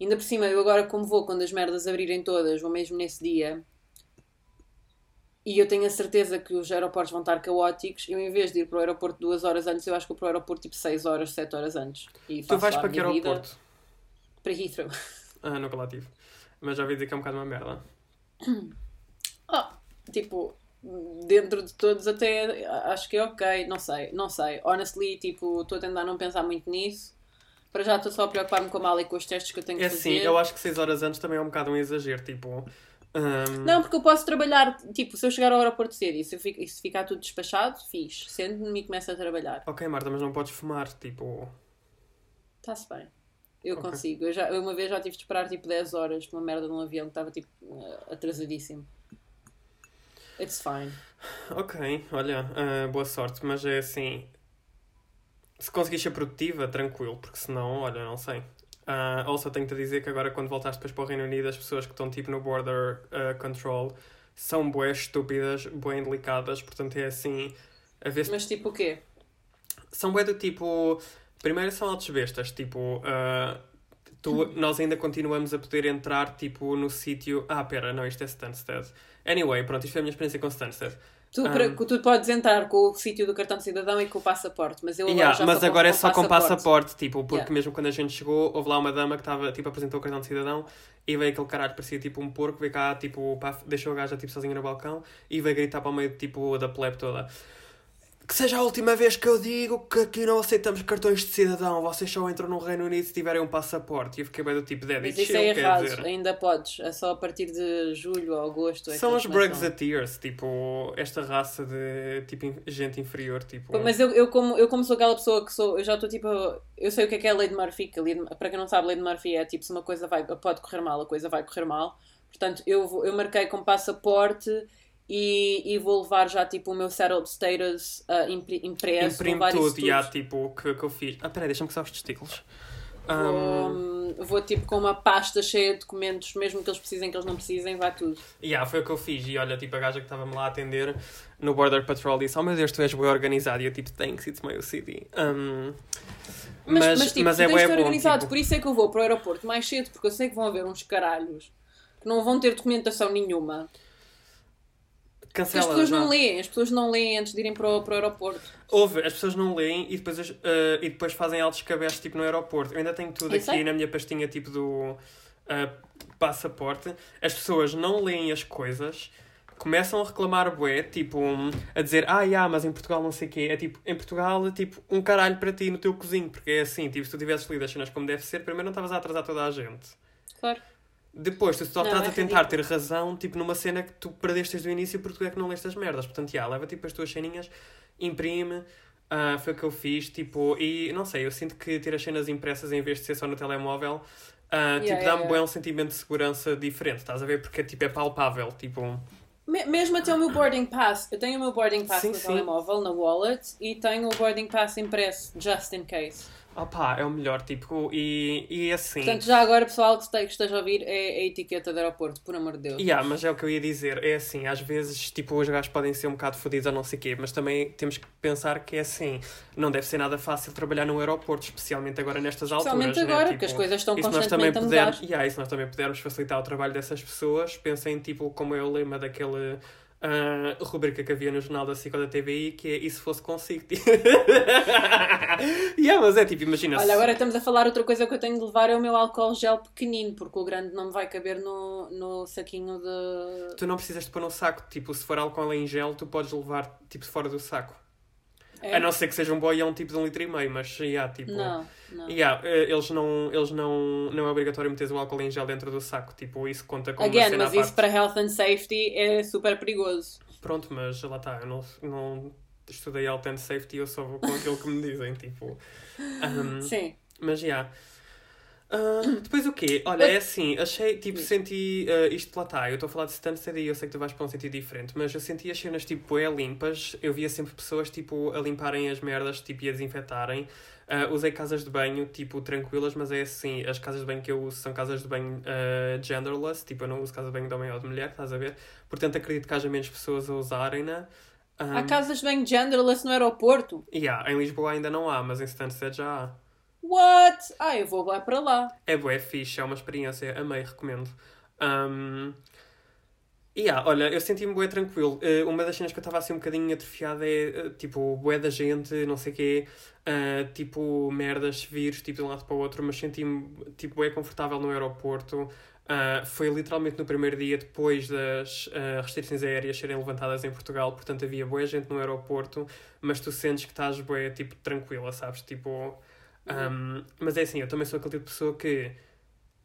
Ainda por cima, eu agora, como vou, quando as merdas abrirem todas, vou mesmo nesse dia. E eu tenho a certeza que os aeroportos vão estar caóticos. Eu, em vez de ir para o aeroporto duas horas antes, eu acho que vou para o aeroporto tipo 6 horas, 7 horas antes. E Tu vais para que minha vida. aeroporto? Para Heathrow. Ah, nunca lá tive. Mas já ouvi dizer que é um bocado uma merda. Ah, tipo, dentro de todos até acho que é ok, não sei, não sei. Honestly, tipo, estou a tentar não pensar muito nisso. Para já estou só a preocupar-me com a mala e com os testes que eu tenho que É fazer. assim, eu acho que 6 horas antes também é um bocado um exagero, tipo... hum, Não, porque eu posso trabalhar, tipo, se eu chegar ao aeroporto cedo e se, fico- e se ficar tudo despachado, fiz. Sento-me e começo a trabalhar. Ok, Marta, mas não podes fumar, tipo... Está-se bem. Eu Ok. consigo. Eu, já, eu uma vez já tive de esperar tipo 10 horas por uma merda de um avião que estava tipo eh, atrasadíssimo. It's fine. Ok, olha, ah, boa sorte, mas é assim... Se conseguires ser produtiva, tranquilo, porque senão, olha, não sei. Ah, also, tenho-te a dizer que agora, quando voltares depois para o Reino Unido, as pessoas que estão tipo no border ah, control são bué estúpidas, bué indelicadas, portanto é assim... A ver se Mas tipo o quê? são bué do tipo. Primeiro são altos bestas, tipo. ah, tu, nós ainda continuamos a poder entrar, tipo, no sítio. Ah, pera, não, isto é Stansted. Anyway, pronto, isto foi a minha experiência com Stansted. Tu, Um, para- tu podes entrar com o sítio do cartão de cidadão e com o passaporte, mas eu agora Yeah, já mas agora é só com passaporte, tipo, porque Yeah. mesmo quando a gente chegou, houve lá uma dama que estava, tipo, apresentou o cartão de cidadão e veio aquele caralho, parecia tipo um porco, veio cá, tipo, pá, deixou a gaja, tipo, sozinha no balcão e veio gritar para o meio, tipo, da plebe toda. Que seja a última vez que eu digo que aqui não aceitamos cartões de cidadão, vocês só entram no Reino Unido se tiverem um passaporte. E eu fiquei bem do tipo, Mas isso chill, é errado, dizer. ainda podes. É só a partir de julho ou agosto. é São os. Brexiteers, tipo, esta raça de, tipo, gente inferior, tipo... Mas eu, eu, como, eu como sou aquela pessoa que sou, eu já estou tipo, eu sei o que é que é a lei de Murphy, que lei de- para quem não sabe, a lei de Murphy é tipo, se uma coisa vai, pode correr mal, a coisa vai correr mal. Portanto, eu, eu marquei com passaporte e, e vou levar já tipo o meu settled status ah, impre- impresso, Imprimo tudo, e há tipo, que, que eu fiz. Ah, peraí, deixa-me coçar os testículos. Um, Vou, vou tipo com uma pasta cheia de documentos, mesmo que eles precisem, que eles não precisem, vai tudo. yeah, foi o que eu fiz. E olha, tipo, a gaja que estava-me lá a atender no Border Patrol disse: Oh meu Deus, tu és bem organizado. E eu, tipo, thanks, it's my OCD. Um, Mas, mas, mas, tipo, mas é bom. organizado, tipo, por isso é que eu vou para o aeroporto mais cedo, porque eu sei que vão haver uns caralhos que não vão ter documentação nenhuma. Porque as cancela. pessoas não já. leem, as pessoas não leem antes de irem para o, para o aeroporto. Houve, as pessoas não leem e depois, eh, e depois fazem altos cabestos, tipo, no aeroporto. Eu ainda tenho tudo Eu aqui sei. na minha pastinha, tipo, do eh, passaporte. As pessoas não leem as coisas. Começam a reclamar bué, tipo, a dizer, ah, yeah, mas em Portugal não sei o quê. É tipo, em Portugal é tipo um caralho para ti no teu cozinho, porque é assim, tipo, se tu tivesses lido as cenas como deve ser, primeiro não estavas a atrasar toda a gente. Claro. Depois, tu só Não, estás é a tentar ter ridículo. razão, tipo, numa cena que tu perdeste desde o início porque tu é que não leste as merdas. Portanto, já, leva tipo as tuas ceninhas, imprime, ah, foi o que eu fiz, tipo, e não sei, eu sinto que ter as cenas impressas em vez de ser só no telemóvel, ah, tipo, yeah, dá-me yeah. um sentimento de segurança diferente, estás a ver? Porque tipo, é palpável, tipo, Me- Mesmo até o meu boarding pass. Eu tenho o meu boarding pass Sim, no sim. telemóvel, na wallet, e tenho o boarding pass impresso, just in case. Opá, é o melhor, tipo, e, e assim. Portanto, já agora, pessoal que este- que esteja a ouvir, é a etiqueta do aeroporto, por amor de Deus. Yeah, mas é o que eu ia dizer, é assim, às vezes, tipo, os gajos podem ser um bocado fodidos ou não sei o quê, mas também temos que pensar que é assim, não deve ser nada fácil trabalhar no aeroporto, especialmente agora nestas Especialmente alturas, agora, né? porque as Tipo, coisas estão se nós também constantemente a mudar. yeah, e se nós também pudermos facilitar o trabalho dessas pessoas, pensem, tipo, como é o lema daquele ah, rubrica que havia no jornal da SIC da TVI, que é e se fosse consigo? yeah, mas é tipo, imagina Olha, agora estamos a falar outra coisa que eu tenho de levar é o meu álcool gel pequenino, porque o grande não me vai caber no, no saquinho de. Tu não precisas de pôr no saco, tipo, se for álcool em gel, tu podes levar, tipo, fora do saco. É? A não ser que seja um boião tipo de um litro e meio, mas yeah, tipo. Não, não. Yeah, eh, eles não, eles não, não é obrigatório meter o álcool em gel dentro do saco, tipo, isso conta como Again, mas isso parte. para health and safety é super perigoso. Pronto, mas lá está, eu não, não estudei Health and Safety, eu só vou com aquilo que me dizem, tipo. Um, Sim. mas já. Yeah. Uh, depois o quê? Olha, é assim, achei, tipo, senti uh, isto lá está. Eu estou a falar de Stansted e eu sei que tu vais para um sentido diferente, mas eu senti as cenas tipo é limpas. Eu via sempre pessoas tipo a limparem as merdas tipo, e a desinfetarem. Uh, usei casas de banho tipo tranquilas, mas é assim, as casas de banho que eu uso são casas de banho uh, genderless, tipo, eu não uso casa de banho de homem ou de mulher, estás a ver? Portanto, acredito que haja menos pessoas a usarem-na. Um, Há casas de banho genderless no aeroporto? Yeah, em Lisboa ainda não há, mas em Stansted já há. What? Ah, eu vou lá para lá. É bué fixe, é uma experiência, amei, recomendo. Um, e yeah, olha, eu senti-me bué tranquilo. Uh, uma das cenas que eu estava assim um bocadinho atrofiada é, uh, tipo, bué da gente, não sei o quê, uh, tipo, merdas, vírus, tipo, de um lado para o outro, mas senti-me, tipo, bué confortável no aeroporto. Uh, foi literalmente no primeiro dia depois das uh, restrições aéreas serem levantadas em Portugal, portanto havia boa gente no aeroporto, mas tu sentes que estás boa, tipo, tranquila, sabes? Tipo, um, mas é assim, eu também sou aquele tipo de pessoa que,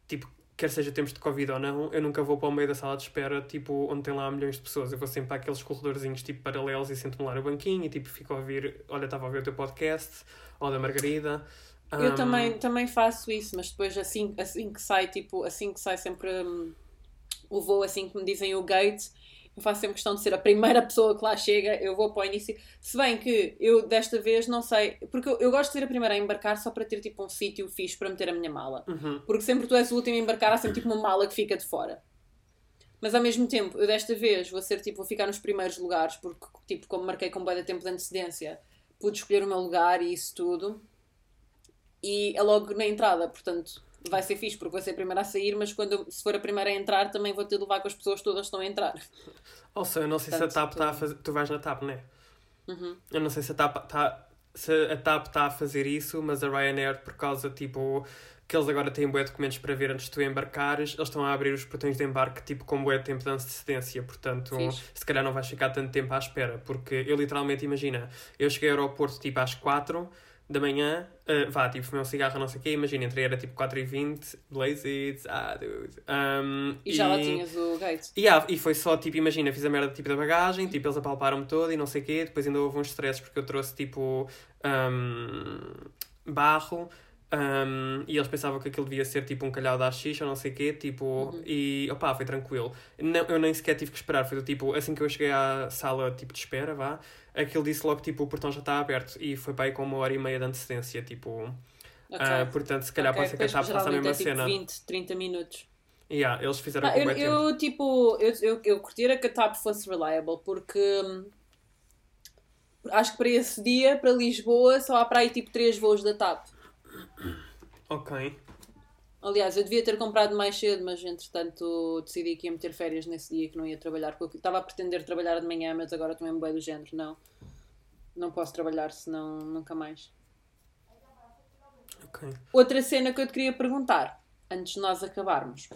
tipo, quer seja tempos de Covid ou não, eu nunca vou para o meio da sala de espera, tipo, onde tem lá milhões de pessoas. Eu vou sempre para aqueles corredorzinhos, tipo, paralelos e sento-me lá no banquinho e, tipo, fico a ouvir, olha, estava a ouvir o teu podcast, ou da Margarida. Um, Eu também, também faço isso, mas depois assim, assim que sai, tipo, assim que sai sempre hum, o voo, assim que me dizem o gate, eu faço sempre questão de ser a primeira pessoa que lá chega, eu vou para o início. Se bem que eu desta vez não sei, porque eu, eu gosto de ser a primeira a embarcar só para ter tipo um sítio fixe para meter a minha mala. Uhum. Porque sempre tu és o último a embarcar, há sempre tipo uma mala que fica de fora. Mas ao mesmo tempo, eu desta vez vou ser tipo, vou ficar nos primeiros lugares, porque tipo, como marquei com bem de tempo de antecedência, pude escolher o meu lugar e isso tudo. E é logo na entrada, portanto, vai ser fixe porque vou ser a primeira a sair, mas quando eu, se for a primeira a entrar, também vou ter de levar com as pessoas todas que estão a entrar. Also, eu não sei Portanto, se a TAP tu- está a fazer. Tu vais na TAP, não é? Uhum. Eu não sei se a TAP está se a TAP está a fazer isso, mas a Ryanair, por causa, tipo, que eles agora têm bué documentos para ver antes de tu embarcares, eles estão a abrir os portões de embarque, tipo, com bué tempo de antecedência, portanto, Fixe. se calhar não vais ficar tanto tempo à espera, porque eu literalmente, imagina, eu cheguei ao aeroporto, tipo, às 4 da manhã, uh, vá, tipo, fumei um cigarro, não sei o quê, imagina, entrei, era tipo 4h20, blazes, ah, dude. Um, E já lá tinhas o gate. e, ah, e foi só, tipo, imagina, fiz a merda tipo da bagagem, tipo, eles apalparam-me toda e não sei o quê, depois ainda houve uns stresses porque eu trouxe, tipo, hum, barro, hum, e eles pensavam que aquilo devia ser, tipo, um calhau da xixa ou não sei o quê, tipo, e, opá, foi tranquilo. Não, eu nem sequer tive que esperar, foi do tipo, assim que eu cheguei à sala, tipo, de espera, vá, aquilo disse logo, tipo, o portão já está aberto, e foi para aí com uma hora e meia de antecedência, tipo... Ok. ah, portanto, se calhar Ok, pode ser que a depois TAP faça a mesma é, tipo, cena. 20, 30 minutos. Yeah, eles fizeram Ah, eu, eu, tipo, eu, eu, eu curtia que a TAP fosse reliable, porque hum, acho que para esse dia, para Lisboa, só há para aí tipo 3 voos da TAP. Ok. Aliás, eu devia ter comprado mais cedo, mas entretanto decidi que ia meter férias nesse dia que não ia trabalhar. Porque estava a pretender trabalhar de manhã, mas agora estou mesmo bem do género. Não, não posso trabalhar, senão nunca mais. Ok. Outra cena que eu te queria perguntar, antes de nós acabarmos,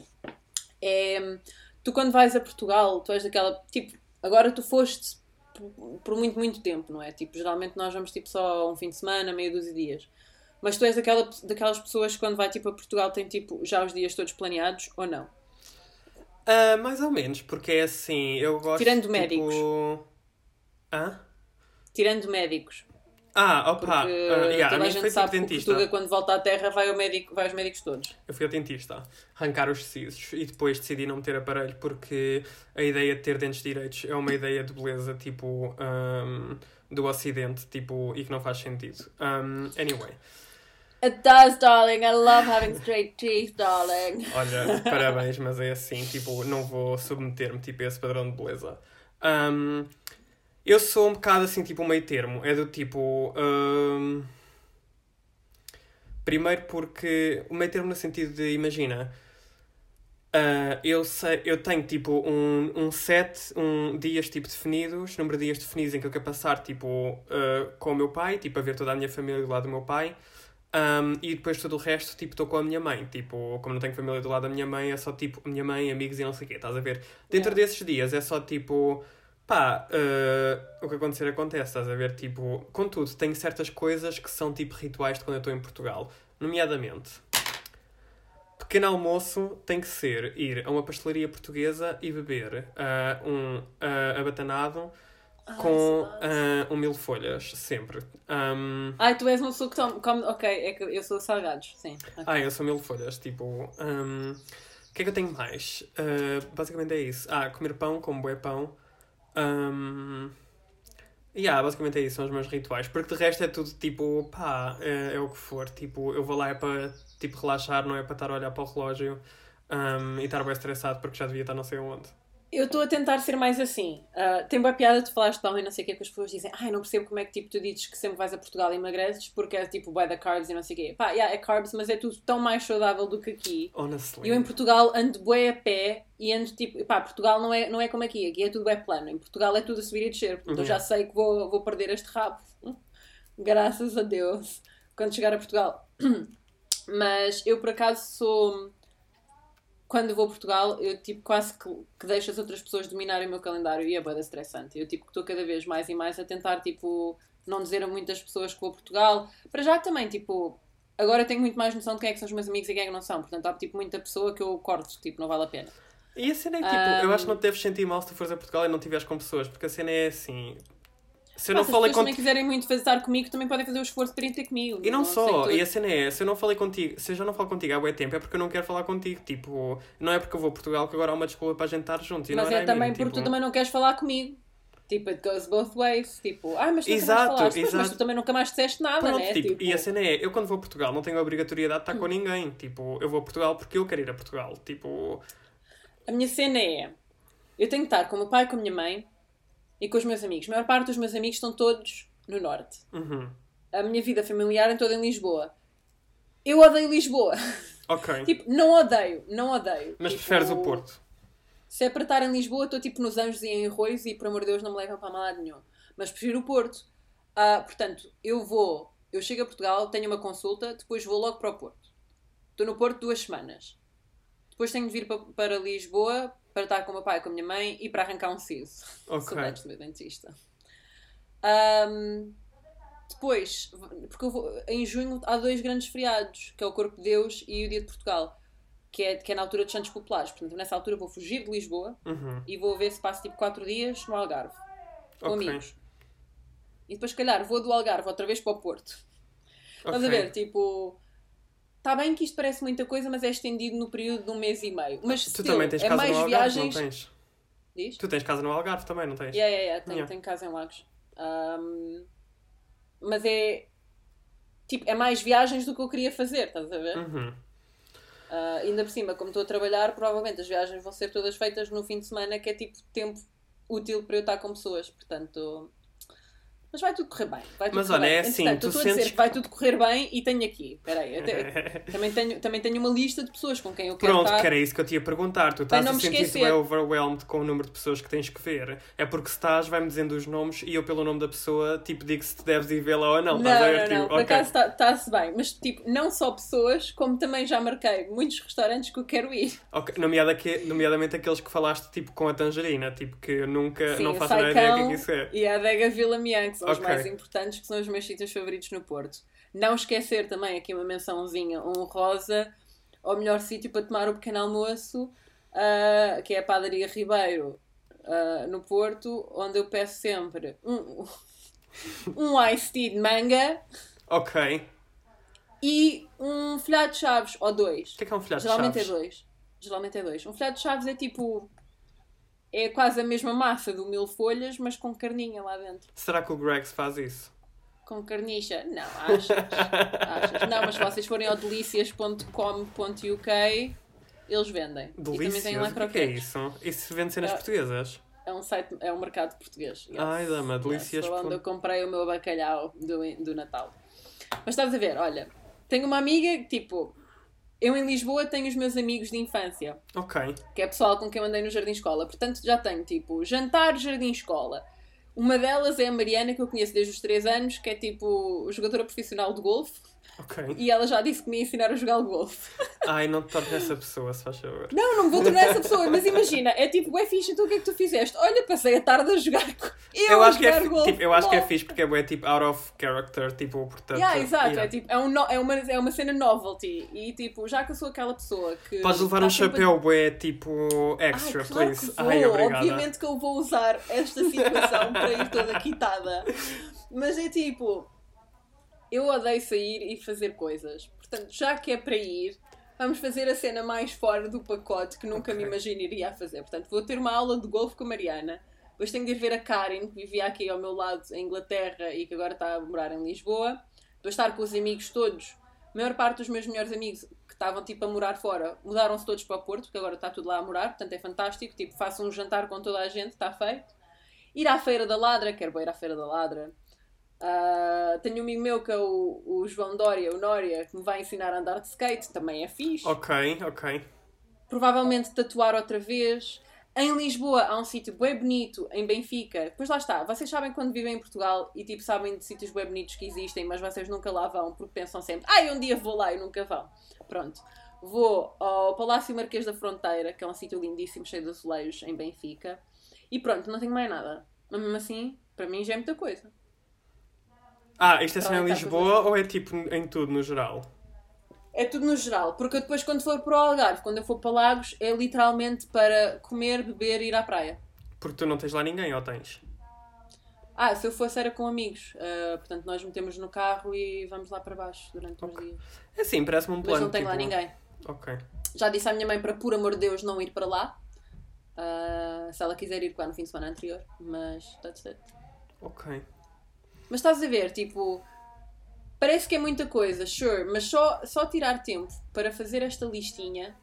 é tu quando vais a Portugal, tu és daquela, tipo, agora tu foste por- por muito, muito tempo, não é? Tipo, geralmente nós vamos tipo só um fim de semana, meia dúzia dias. Mas tu és daquela, daquelas pessoas que quando vai tipo a Portugal tem tipo já os dias todos planeados ou não? Ah, mais ou menos, porque é assim, eu gosto. Tirando tipo... médicos. Hã? Tirando médicos. Ah, opa! Porque ah, yeah, a toda a mim gente sabe que dentista. Portuga quando volta à terra vai, ao médico, vai aos médicos todos. Eu fui ao dentista arrancar os sisos e depois decidi não meter aparelho porque a ideia de ter dentes direitos é uma ideia de beleza tipo ahm, do ocidente tipo, e que não faz sentido. Ahm, anyway, It does, darling. I love having straight teeth, darling. olha, parabéns, mas é assim, tipo, não vou submeter-me tipo, a esse padrão de beleza. Ahm, eu sou um bocado assim, tipo, meio termo. É do tipo. ahm, primeiro porque. O meio termo no sentido de, imagina. ah, eu, sei, eu tenho tipo um, um set, um dias tipo definidos, número de dias definidos em que eu quero passar tipo ah, com o meu pai, tipo a ver toda a minha família do lado do meu pai. Um, e depois todo o resto, tipo, estou com a minha mãe. Tipo, como não tenho família do lado da minha mãe, é só tipo, minha mãe, amigos e não sei o quê, estás a ver? Dentro Yeah. desses dias é só tipo, pá, eh, o que acontecer acontece, estás a ver? Tipo, contudo, tenho certas coisas que são tipo rituais de quando eu estou em Portugal. Nomeadamente, pequeno almoço tem que ser ir a uma pastelaria portuguesa e beber ah, um ah, abatanado com ah, um mil folhas, sempre. Ahm, Ai, tu és uma pessoa que toma. come- Ok, é que eu sou salgados, sim. Ok. ah, eu sou mil folhas, tipo. ahm, o que é que eu tenho mais? Ah, basicamente é isso. Ah, comer pão, como bué pão. Um, yeah, basicamente é isso, são os meus rituais. Porque de resto é tudo tipo, pá, é, é o que for. Tipo, eu vou lá é para tipo, relaxar, não é para estar a olhar para o relógio um, e estar bem estressado porque já devia estar não sei onde. Eu estou a tentar ser mais assim. Ah, tem boa piada de falares de pão e não sei o que é que as pessoas dizem. Ai, não percebo como é que tipo, tu dizes que sempre vais a Portugal e emagreces porque é tipo bué da carbs e não sei o quê. Pá, yeah, é carbs, mas é tudo tão mais saudável do que aqui. Honestly. Eu em Portugal ando bué a pé e ando tipo. Pá, Portugal não é, não é como aqui. Aqui é tudo bué plano. Em Portugal é tudo a subir e descer. Portanto, eu já Uhum. sei que vou, vou perder este rabo. Graças a Deus. Quando chegar a Portugal. Mas eu por acaso sou. Quando vou a Portugal, eu tipo quase que, que deixo as outras pessoas dominarem o meu calendário e é bué da estressante. Eu tipo estou cada vez mais e mais a tentar tipo não dizer a muitas pessoas que vou a Portugal. Para já também, tipo, agora tenho muito mais noção de quem é que são os meus amigos e quem é que não são. Portanto, há tipo muita pessoa que eu corto, tipo, não vale a pena. E a cena é que, tipo, eu Um, acho que não te deves sentir mal se tu fores a Portugal e não estiveres com pessoas, porque a cena é assim. Se eu Pá, não se falei as pessoas também contigo. quiserem muito fazer estar comigo, também podem fazer o esforço para irem ter comigo. E não só, e a cena é, se eu não falei contigo, se eu já não falo contigo há bué tempo, é porque eu não quero falar contigo. Tipo, não é porque eu vou a Portugal que agora há uma desculpa para a gente estar juntos. E Mas não é era a também mim, porque tipo... tu também não queres falar comigo. Tipo, it goes both ways. Tipo, ai, mas tu nunca Exato, mais falaste. Pois, Mas exato. tu também nunca mais disseste nada, Pronto, né? tipo, E a cena é, eu quando vou a Portugal não tenho a obrigatoriedade de estar com Hum. ninguém. Tipo, eu vou a Portugal porque eu quero ir a Portugal. Tipo, A minha cena é: eu tenho que estar com o meu pai, com a minha mãe e com os meus amigos. A maior parte dos meus amigos estão todos no norte. uhum. A minha vida familiar é toda em Lisboa. Eu odeio Lisboa. ok. tipo, não odeio, não odeio. Mas Tipo, preferes o Porto. Se é para estar em Lisboa, estou tipo nos Anjos e em Arroios e por amor de Deus não me levam para lado nenhum. Mas prefiro o Porto. Ah, portanto, eu vou, eu chego a Portugal, tenho uma consulta, depois vou logo para o Porto. Estou no Porto duas semanas. Depois tenho de vir pa- para Lisboa para estar com o meu pai e com a minha mãe e para arrancar um siso. Ok. Saudades do meu dentista. Ahm, depois, porque vou- em junho há dois grandes feriados, que é o Corpo de Deus e o Dia de Portugal, que é, que é na altura dos Santos Populares. Portanto, nessa altura vou fugir de Lisboa Uhum. e vou ver se passo tipo 4 dias no Algarve, com Ok. amigos. E depois, se calhar, vou do Algarve outra vez para o Porto. Estás a ver? Tipo, está bem que isto parece muita coisa, mas é estendido no período de um mês e meio. Mas Tu still, também tens é casa mais no Algarve, viagens. não tens? Diz? Tu tens casa no Algarve também, não tens? Yeah, yeah, yeah, tenho, casa em Lagos. Ahm, mas é. Tipo, é mais viagens do que eu queria fazer, estás a ver? Uhum. Ah, ainda por cima, como estou a trabalhar, provavelmente as viagens vão ser todas feitas no fim de semana, que é tipo tempo útil para eu estar com pessoas, portanto. Mas vai tudo correr bem. Vai tudo Mas correr olha, bem. é assim, Entretanto, tu estou a dizer sentes que vai tudo correr bem e tenho aqui. Espera aí, também, tenho, também tenho uma lista de pessoas com quem eu quero Pronto, estar. que era isso que eu te ia perguntar. Tu estás a sentir-te bem overwhelmed com o número de pessoas que tens que ver. É porque se estás, vai-me dizendo os nomes e eu, pelo nome da pessoa, tipo, digo se te deves ir vê-la ou não. Não, não, ver? não, Tipo, por ok. acaso está-se bem, mas tipo, não só pessoas, como também já marquei muitos restaurantes que eu quero ir. Ok, nomeada que- nomeadamente aqueles que falaste tipo com a tangerina, tipo que eu nunca Sim, não faço ideia do que isso é. E a Adega Vila Mian, são os Ok. mais importantes, que são os meus sítios favoritos no Porto. Não esquecer também aqui uma mençãozinha honrosa ao melhor sítio para tomar o pequeno almoço, ah, que é a Padaria Ribeiro, ah, no Porto, onde eu peço sempre um, um iced tea de manga Ok. e um folhado de chaves, ou dois. O que é que é um folhado de Geralmente chaves? é dois. Geralmente é dois. Um folhado de chaves é tipo. É quase a mesma massa do mil folhas, mas com carninha lá dentro. Será que o Gregs faz isso? Com carnicha? Não, achas? achas? Não, mas se vocês forem ao delicias.com.uk, eles vendem. E também têm lá Delícias? O que é, é isso? Isso vende cenas Ah, portuguesas? É um site, é um mercado português. yes. Ai, dama, Yes, delícias. Foi onde eu comprei o meu bacalhau do, do Natal. Mas estás a ver, olha, tenho uma amiga que, tipo, eu em Lisboa tenho os meus amigos de infância. Ok. que é pessoal com quem eu andei no Jardim Escola. Portanto, já tenho tipo jantar Jardim Escola. Uma delas é a Mariana, que eu conheço desde os 3 anos, que é tipo jogadora profissional de golfe. Ok. E ela já disse que me ia ensinar a jogar golfe. Ai, não te tornes essa pessoa, se faz favor. Não, não me vou tornar essa pessoa, mas imagina, é tipo, é fixe, então o que é que tu fizeste? Olha, passei a tarde a jogar. Eu, Eu a acho, que é, golfe. tipo, eu acho que é fixe porque é tipo out of character, tipo, portanto. Yeah, exato, yeah. é, tipo, é, um no- é, uma, é uma cena novelty. E tipo, já que eu sou aquela pessoa que. Podes levar tá um a- chapéu bué, tipo, Ai, extra, claro please. Ai, obrigada. Obviamente que eu vou usar esta situação para ir toda quitada. Mas é tipo, eu odeio sair e fazer coisas. Portanto, já que é para ir, vamos fazer a cena mais fora do pacote que nunca me Ok. imaginaria a fazer. Portanto, vou ter uma aula de golfe com a Mariana. Depois tenho de ir ver a Karen, que vivia aqui ao meu lado em Inglaterra e que agora está a morar em Lisboa. Depois estar com os amigos todos. A maior parte dos meus melhores amigos que estavam tipo a morar fora mudaram-se todos para o Porto, porque agora está tudo lá a morar, portanto é fantástico. Tipo, faço um jantar com toda a gente, está feito. Ir à Feira da Ladra, quero ir à Feira da Ladra. Ah, tenho um amigo meu que é o, o João Dória, o Nória, que me vai ensinar a andar de skate, também é fixe. Ok, ok. Provavelmente tatuar outra vez. Em Lisboa há um sítio bem bonito, em Benfica. Depois lá está, vocês sabem quando vivem em Portugal e tipo sabem de sítios bem bonitos que existem, mas vocês nunca lá vão porque pensam sempre, ai, um dia vou lá e nunca vão. Pronto. Vou ao Palácio Marquês da Fronteira, que é um sítio lindíssimo, cheio de azulejos, em Benfica. E pronto, não tenho mais nada. Mas mesmo assim, para mim já é muita coisa. Ah, isto é só em tá Lisboa ou é tipo em tudo, no geral? É tudo no geral, porque eu depois quando for para o Algarve, quando eu for para Lagos, é literalmente para comer, beber e ir à praia. Porque tu não tens lá ninguém, ou tens? Ah, se eu fosse era com amigos. Ah, portanto, nós metemos no carro e vamos lá para baixo durante uns dias. É sim, parece-me um Mas plano. não tenho lá tipo- ninguém. Ok. Já disse à minha mãe para, por amor de Deus, não ir para lá. Ah, se ela quiser ir cá no fim de semana anterior. Mas, that's it. Ok. Mas estás a ver, tipo... Parece que é muita coisa, sure. Mas só, só tirar tempo para fazer esta listinha...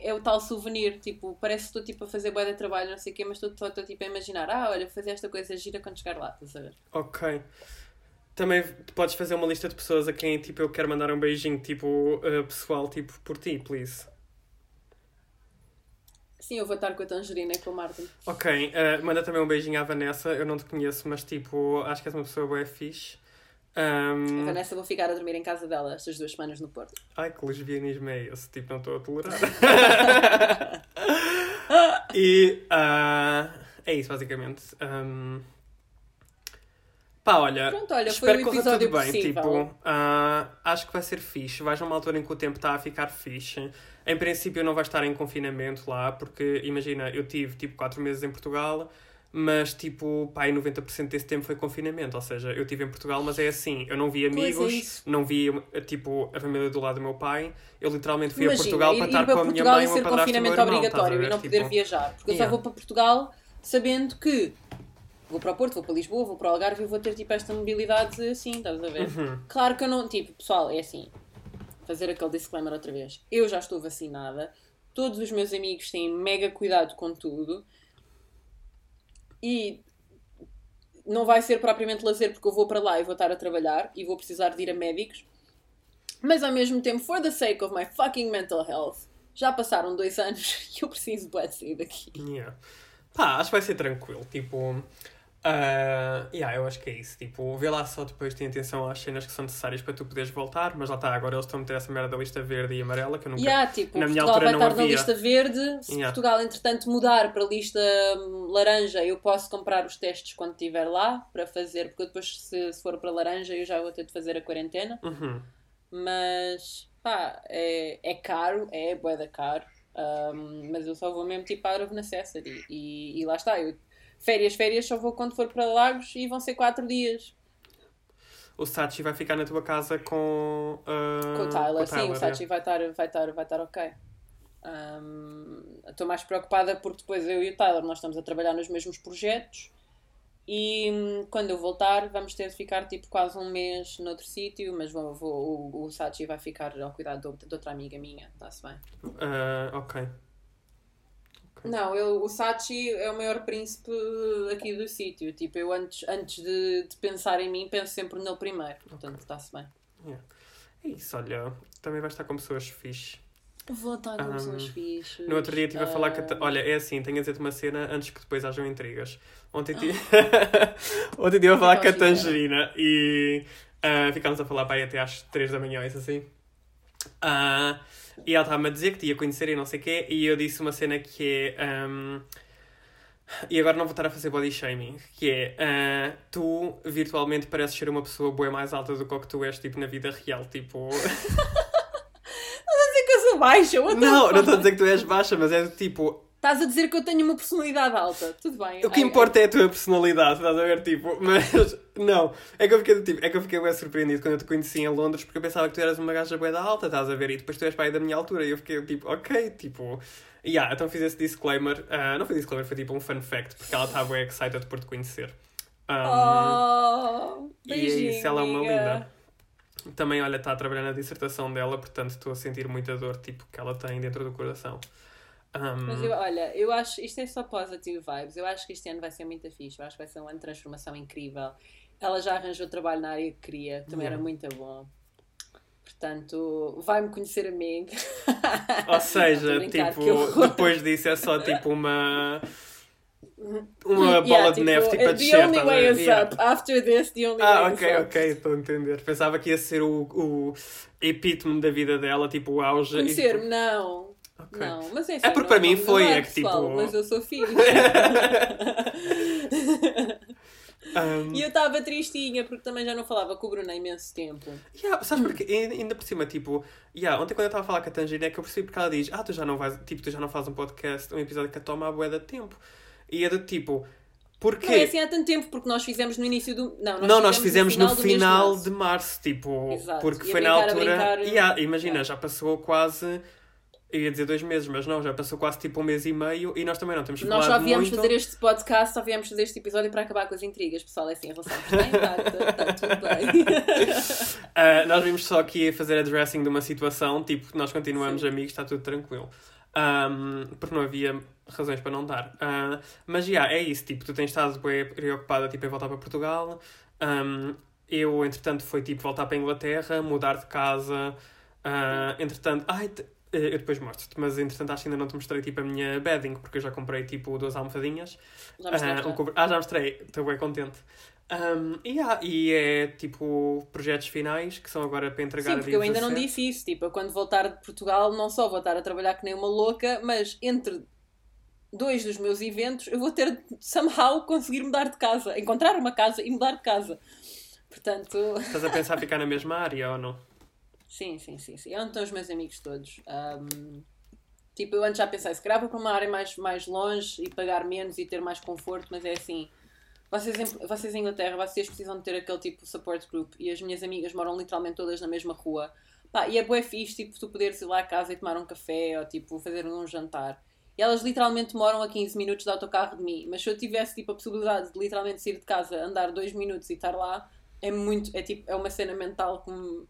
É o tal souvenir, tipo, parece que estou tipo, a fazer boa de trabalho, não sei o quê, mas estou só tipo, a imaginar, ah, olha, fazer esta coisa gira quando chegar lá, estás a ver? Ok. Também podes fazer uma lista de pessoas a quem tipo, eu quero mandar um beijinho, tipo, uh, pessoal, tipo, por ti, please. Sim, eu vou estar com a Tangerina e com o Martin. Ok, uh, manda também um beijinho à Vanessa. Eu não te conheço, mas tipo, acho que és uma pessoa bem fixe. A Um... Vanessa vou ficar a dormir em casa dela estas duas semanas no Porto. Ai, que lesbianismo é esse? Tipo, não estou a tolerar. e uh, é isso, basicamente. Um... Pá, olha, Pronto, olha, espero que corra tudo bem. possível. Tipo, ah, acho que vai ser fixe. Vais numa altura em que o tempo está a ficar fixe. Em princípio, não vais estar em confinamento lá, porque imagina, eu tive tipo 4 meses em Portugal, mas tipo, pá, e 90% desse tempo foi confinamento. Ou seja, eu estive em Portugal, mas é assim, eu não vi é amigos, isso. não vi tipo a família do lado do meu pai. Eu literalmente fui Imagina, a Portugal ir, para ir estar para com a minha Portugal mãe, e o meu ser padrasto confinamento irmão. a obrigatório e não poder Tipo, viajar. Porque eu yeah. só vou para Portugal sabendo que vou para o Porto, vou para Lisboa, vou para o Algarve e vou ter tipo esta mobilidade assim, estás a ver? Uhum. Claro que eu não, tipo, pessoal, é assim, fazer aquele disclaimer outra vez. Eu já estou vacinada, todos os meus amigos têm mega cuidado com tudo e não vai ser propriamente lazer porque eu vou para lá e vou estar a trabalhar e vou precisar de ir a médicos. Mas ao mesmo tempo, for the sake of my fucking mental health, já passaram dois anos e eu preciso de sair daqui. Yeah. Pá, acho que vai ser tranquilo. Tipo, ah, yeah, eu acho que é isso. Tipo, vê lá só depois tem atenção às cenas que são necessárias para tu poderes voltar, mas lá está, agora eles estão a meter essa merda da lista verde e amarela que eu nunca. Yeah, tipo, na minha Portugal vai altura não estar na lista verde. Se Yeah. Portugal, entretanto, mudar para a lista hum, laranja, eu posso comprar os testes quando estiver lá para fazer, porque depois, se, se for para laranja, eu já vou ter de fazer a quarentena. Uhum. Mas, pá, é, é caro, é boeda caro. hum, mas eu só vou mesmo tipo out of necessity. E, e lá está, eu, férias, férias, só vou quando for para Lagos e vão ser quatro dias. O Sachi vai ficar na tua casa com. ah, Com o Tyler, sim, o yeah. Sachi vai estar vai estar vai estar ok. Estou mais preocupada porque depois eu e o Tyler nós estamos a trabalhar nos mesmos projetos e hum, quando eu voltar vamos ter de ficar tipo quase um mês noutro sítio, mas vou, vou- o, o Sachi vai ficar ao cuidado de, outra amiga minha, está-se bem. Ah, ok. Não, eu, o Sachi é o maior príncipe aqui do sítio. Tipo, eu antes, antes de, de pensar em mim, penso sempre nele primeiro. Portanto, está-se bem. É isso, olha. Também vai estar com pessoas fixe. Vou estar com Um, pessoas fixes. No outro dia estive a falar que. Ah, Olha, é assim, tenho a dizer-te uma cena antes que depois hajam intrigas. Ontem tive. Ontem estive a falar com a ver. Tangerina e ah, ficámos a falar para aí até às 3 da manhã, isso assim. Ah, e ela estava-me a dizer que te ia conhecer e não sei o quê, e eu disse uma cena que é. um, e agora não vou estar a fazer body shaming, que é ah, tu virtualmente pareces ser uma pessoa boa mais alta do que o que tu és tipo na vida real, tipo. Dizer que eu sou baixa, the não, não estou a dizer que tu és baixa, mas é tipo. Estás a dizer que eu tenho uma personalidade alta. Tudo bem. O que Ai, importa é a tua personalidade, estás a ver? Tipo, mas não, é que eu fiquei tipo, é que eu fiquei bem surpreendido quando eu te conheci em Londres porque eu pensava que tu eras uma gaja bué da alta, estás a ver? E depois tu és pai da minha altura e eu fiquei tipo, ok, tipo, yeah, então fiz esse disclaimer, ah, não foi disclaimer, foi tipo um fun fact, porque ela estava bem excited por te conhecer. Um, Oh, e é beijinho, isso, ela é uma amiga. linda. Também, olha, está a trabalhar na dissertação dela, portanto estou a sentir muita dor, tipo, que ela tem dentro do coração. Um, Mas eu, olha, eu acho, isto é só positive vibes. Eu acho que este ano vai ser muito fixe. Eu acho que vai ser um ano de transformação incrível. Ela já arranjou trabalho na área que queria, também Yeah. era muito bom. Portanto, vai-me conhecer a mim. Ou seja, a tipo, horror. depois disso é só tipo uma. Uma bola Yeah, de neve tipo a The descer. only estás a way is Yeah. up. After this, the only Ah, way ok, is up. ok, estou a entender. Pensava que ia ser o, o epítome da vida dela, tipo o auge. e- Conhecer-me, não. Ok. Não, mas é assim, É porque para mim foi, da é que, pessoal, tipo- Mas eu sou fixe. Um, e eu estava tristinha porque também já não falava com o Bruno há imenso tempo. yeah, sabes porque ainda por cima, tipo, yeah, ontem quando eu estava a falar com a Tangina é que eu percebi porque ela diz, ah, tu já não vais, tipo, tu já não fazes um podcast, um episódio que a toma a bué de tempo. E é do tipo, porquê? Não é assim há tanto tempo, porque nós fizemos no início do. Não, nós não, nós fizemos no mês de final março. de março, tipo, Exato. porque E foi na brincar, altura. brincar, Yeah, imagina, yeah. já passou quase. Eu ia dizer dois meses, mas não, já passou quase tipo um mês e meio e nós também não temos Nós só viemos muito. fazer este podcast, só viemos fazer este episódio para acabar com as intrigas, pessoal. É assim, a relação está intacta, está tudo bem. Ah, nós vimos só aqui fazer addressing de uma situação, tipo, nós continuamos Sim. amigos, está tudo tranquilo. Ahm, porque não havia razões para não dar. Ah, mas já, é isso, tipo, tu tens estado bem preocupada tipo, em voltar para Portugal. Ahm, eu, entretanto, foi tipo voltar para a Inglaterra, mudar de casa. Ah, entretanto, ai, eu depois mostro-te, mas entretanto acho que ainda não te mostrei tipo a minha bedding, porque eu já comprei tipo duas almofadinhas. Já Ah, já? um cover- ah, já mostrei, estou bem contente. Um, e, há- e é tipo projetos finais que são agora para entregar Sim, porque eu ainda não 17. disse isso. Tipo, eu quando voltar de Portugal, não só vou estar a trabalhar que nem uma louca, mas entre dois dos meus eventos, eu vou ter somehow conseguir mudar de casa, encontrar uma casa e mudar de casa. Portanto, Estás a pensar ficar na mesma área ou não? Sim, sim, sim, sim. Onde estão os meus amigos todos. Ahm, tipo, eu antes já pensei, se vou para uma área mais, mais longe e pagar menos e ter mais conforto, mas é assim. Vocês em, vocês em Inglaterra, vocês precisam de ter aquele tipo de support group e as minhas amigas moram literalmente todas na mesma rua. Pá, e é bué fixe, tipo, tu poderes ir lá a casa e tomar um café ou, tipo, fazer um jantar. E elas literalmente moram a 15 minutos de autocarro de mim. Mas se eu tivesse, tipo, a possibilidade de literalmente sair de casa, andar 2 minutos e estar lá, é muito, é tipo, é uma cena mental que me...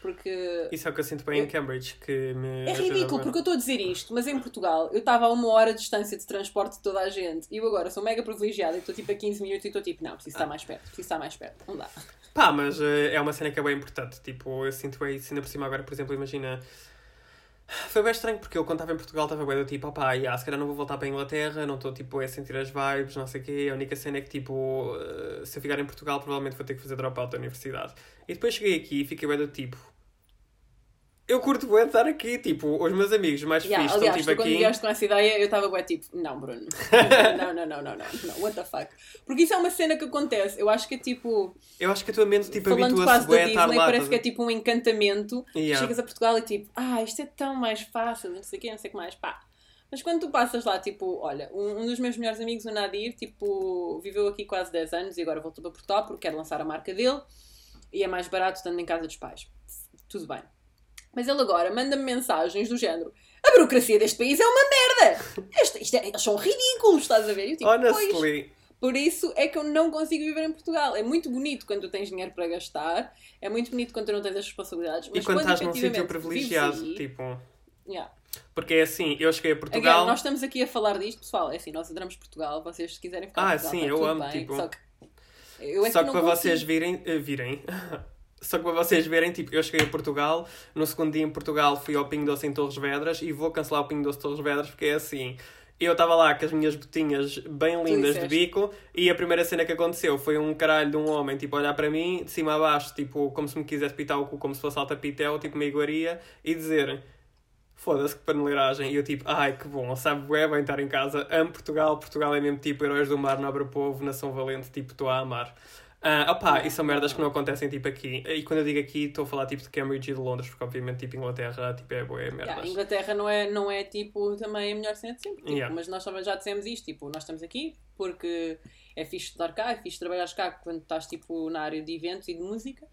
Porque Isso é o que eu sinto bem em Cambridge, que me é ridículo, porque eu estou a dizer isto, mas em Portugal eu estava a uma hora de distância de transporte de toda a gente e eu agora sou mega privilegiada e estou tipo a 15 minutos e estou tipo, não, preciso estar mais perto, preciso estar mais perto, não dá. Pá, mas eh, é uma cena que é bem importante. Tipo, eu sinto bem isso ainda por cima agora, por exemplo, imagina. Foi bem estranho porque eu quando estava em Portugal estava bem do tipo, opá, yeah, se calhar não vou voltar para a Inglaterra, não estou tipo a sentir as vibes, não sei o quê. A única cena é que tipo, eh, se eu ficar em Portugal provavelmente vou ter que fazer dropout da universidade. E depois cheguei aqui e fiquei bem do tipo. Eu curto bem estar aqui, tipo, os meus amigos mais Yeah, fixos estão tu tipo quando aqui. vieste com essa ideia eu estava bem tipo, não, Bruno, não, não, não, não, não, não, what the fuck. Porque isso é uma cena que acontece, eu acho que é tipo, Eu acho que a tua mente tipo habitua-se bem a estar lá. parece que é tipo um encantamento. Yeah. Chegas a Portugal e tipo, ah, isto é tão mais fácil, não sei o quê, não sei o que mais, pá. Mas quando tu passas lá, tipo, olha, um, um dos meus melhores amigos, o Nadir, tipo, viveu aqui quase 10 anos e agora voltou para Portugal porque quer lançar a marca dele e é mais barato estando em casa dos pais. Tudo bem. Mas ele agora manda-me mensagens do género: a burocracia deste país é uma merda! Este- isto é- eles são ridículos, estás a ver? Eu, tipo, Honestly. por isso é que eu não consigo viver em Portugal. É muito bonito quando tu tens dinheiro para gastar, é muito bonito quando tu não tens as responsabilidades. E Mas quando estás num sítio privilegiado, aí- tipo. Yeah. Porque é assim, eu cheguei a Again, Portugal. nós estamos aqui a falar disto, pessoal. É assim, nós adoramos Portugal. Vocês, se quiserem ficar Ah, Portugal, sim, eu amo, bem. tipo- Só que, eu é Só que, que para consigo. vocês virem, eh, virem. Só que para vocês verem, tipo, eu cheguei a Portugal, no segundo dia em Portugal fui ao Pingo Doce em Torres Vedras e vou cancelar o Pingo Doce de Torres Vedras porque é assim. Eu estava lá com as minhas botinhas bem lindas de bico e a primeira cena que aconteceu foi um caralho de um homem, tipo, olhar para mim, de cima a baixo, tipo, como se me quisesse pitar o cu, como se fosse alta-pitel, tipo, uma iguaria, e dizer foda-se que paneleiragem. E eu tipo, ai que bom, sabe, bué, bem estar em casa. Amo Portugal, Portugal é mesmo tipo heróis do mar, nobre povo, nação valente, tipo, estou a amar. Ah, opá, e são merdas que não acontecem tipo aqui. E quando eu digo aqui, estou a falar tipo de Cambridge e de Londres, porque obviamente tipo Inglaterra tipo, é bué merdas. Yeah, Inglaterra não é, não é tipo também a melhor cena de sempre. Tipo, Yeah. Mas nós já dissemos isto, tipo, nós estamos aqui porque é fixe estudar cá, é fixe trabalhar cá quando estás tipo na área de eventos e de música,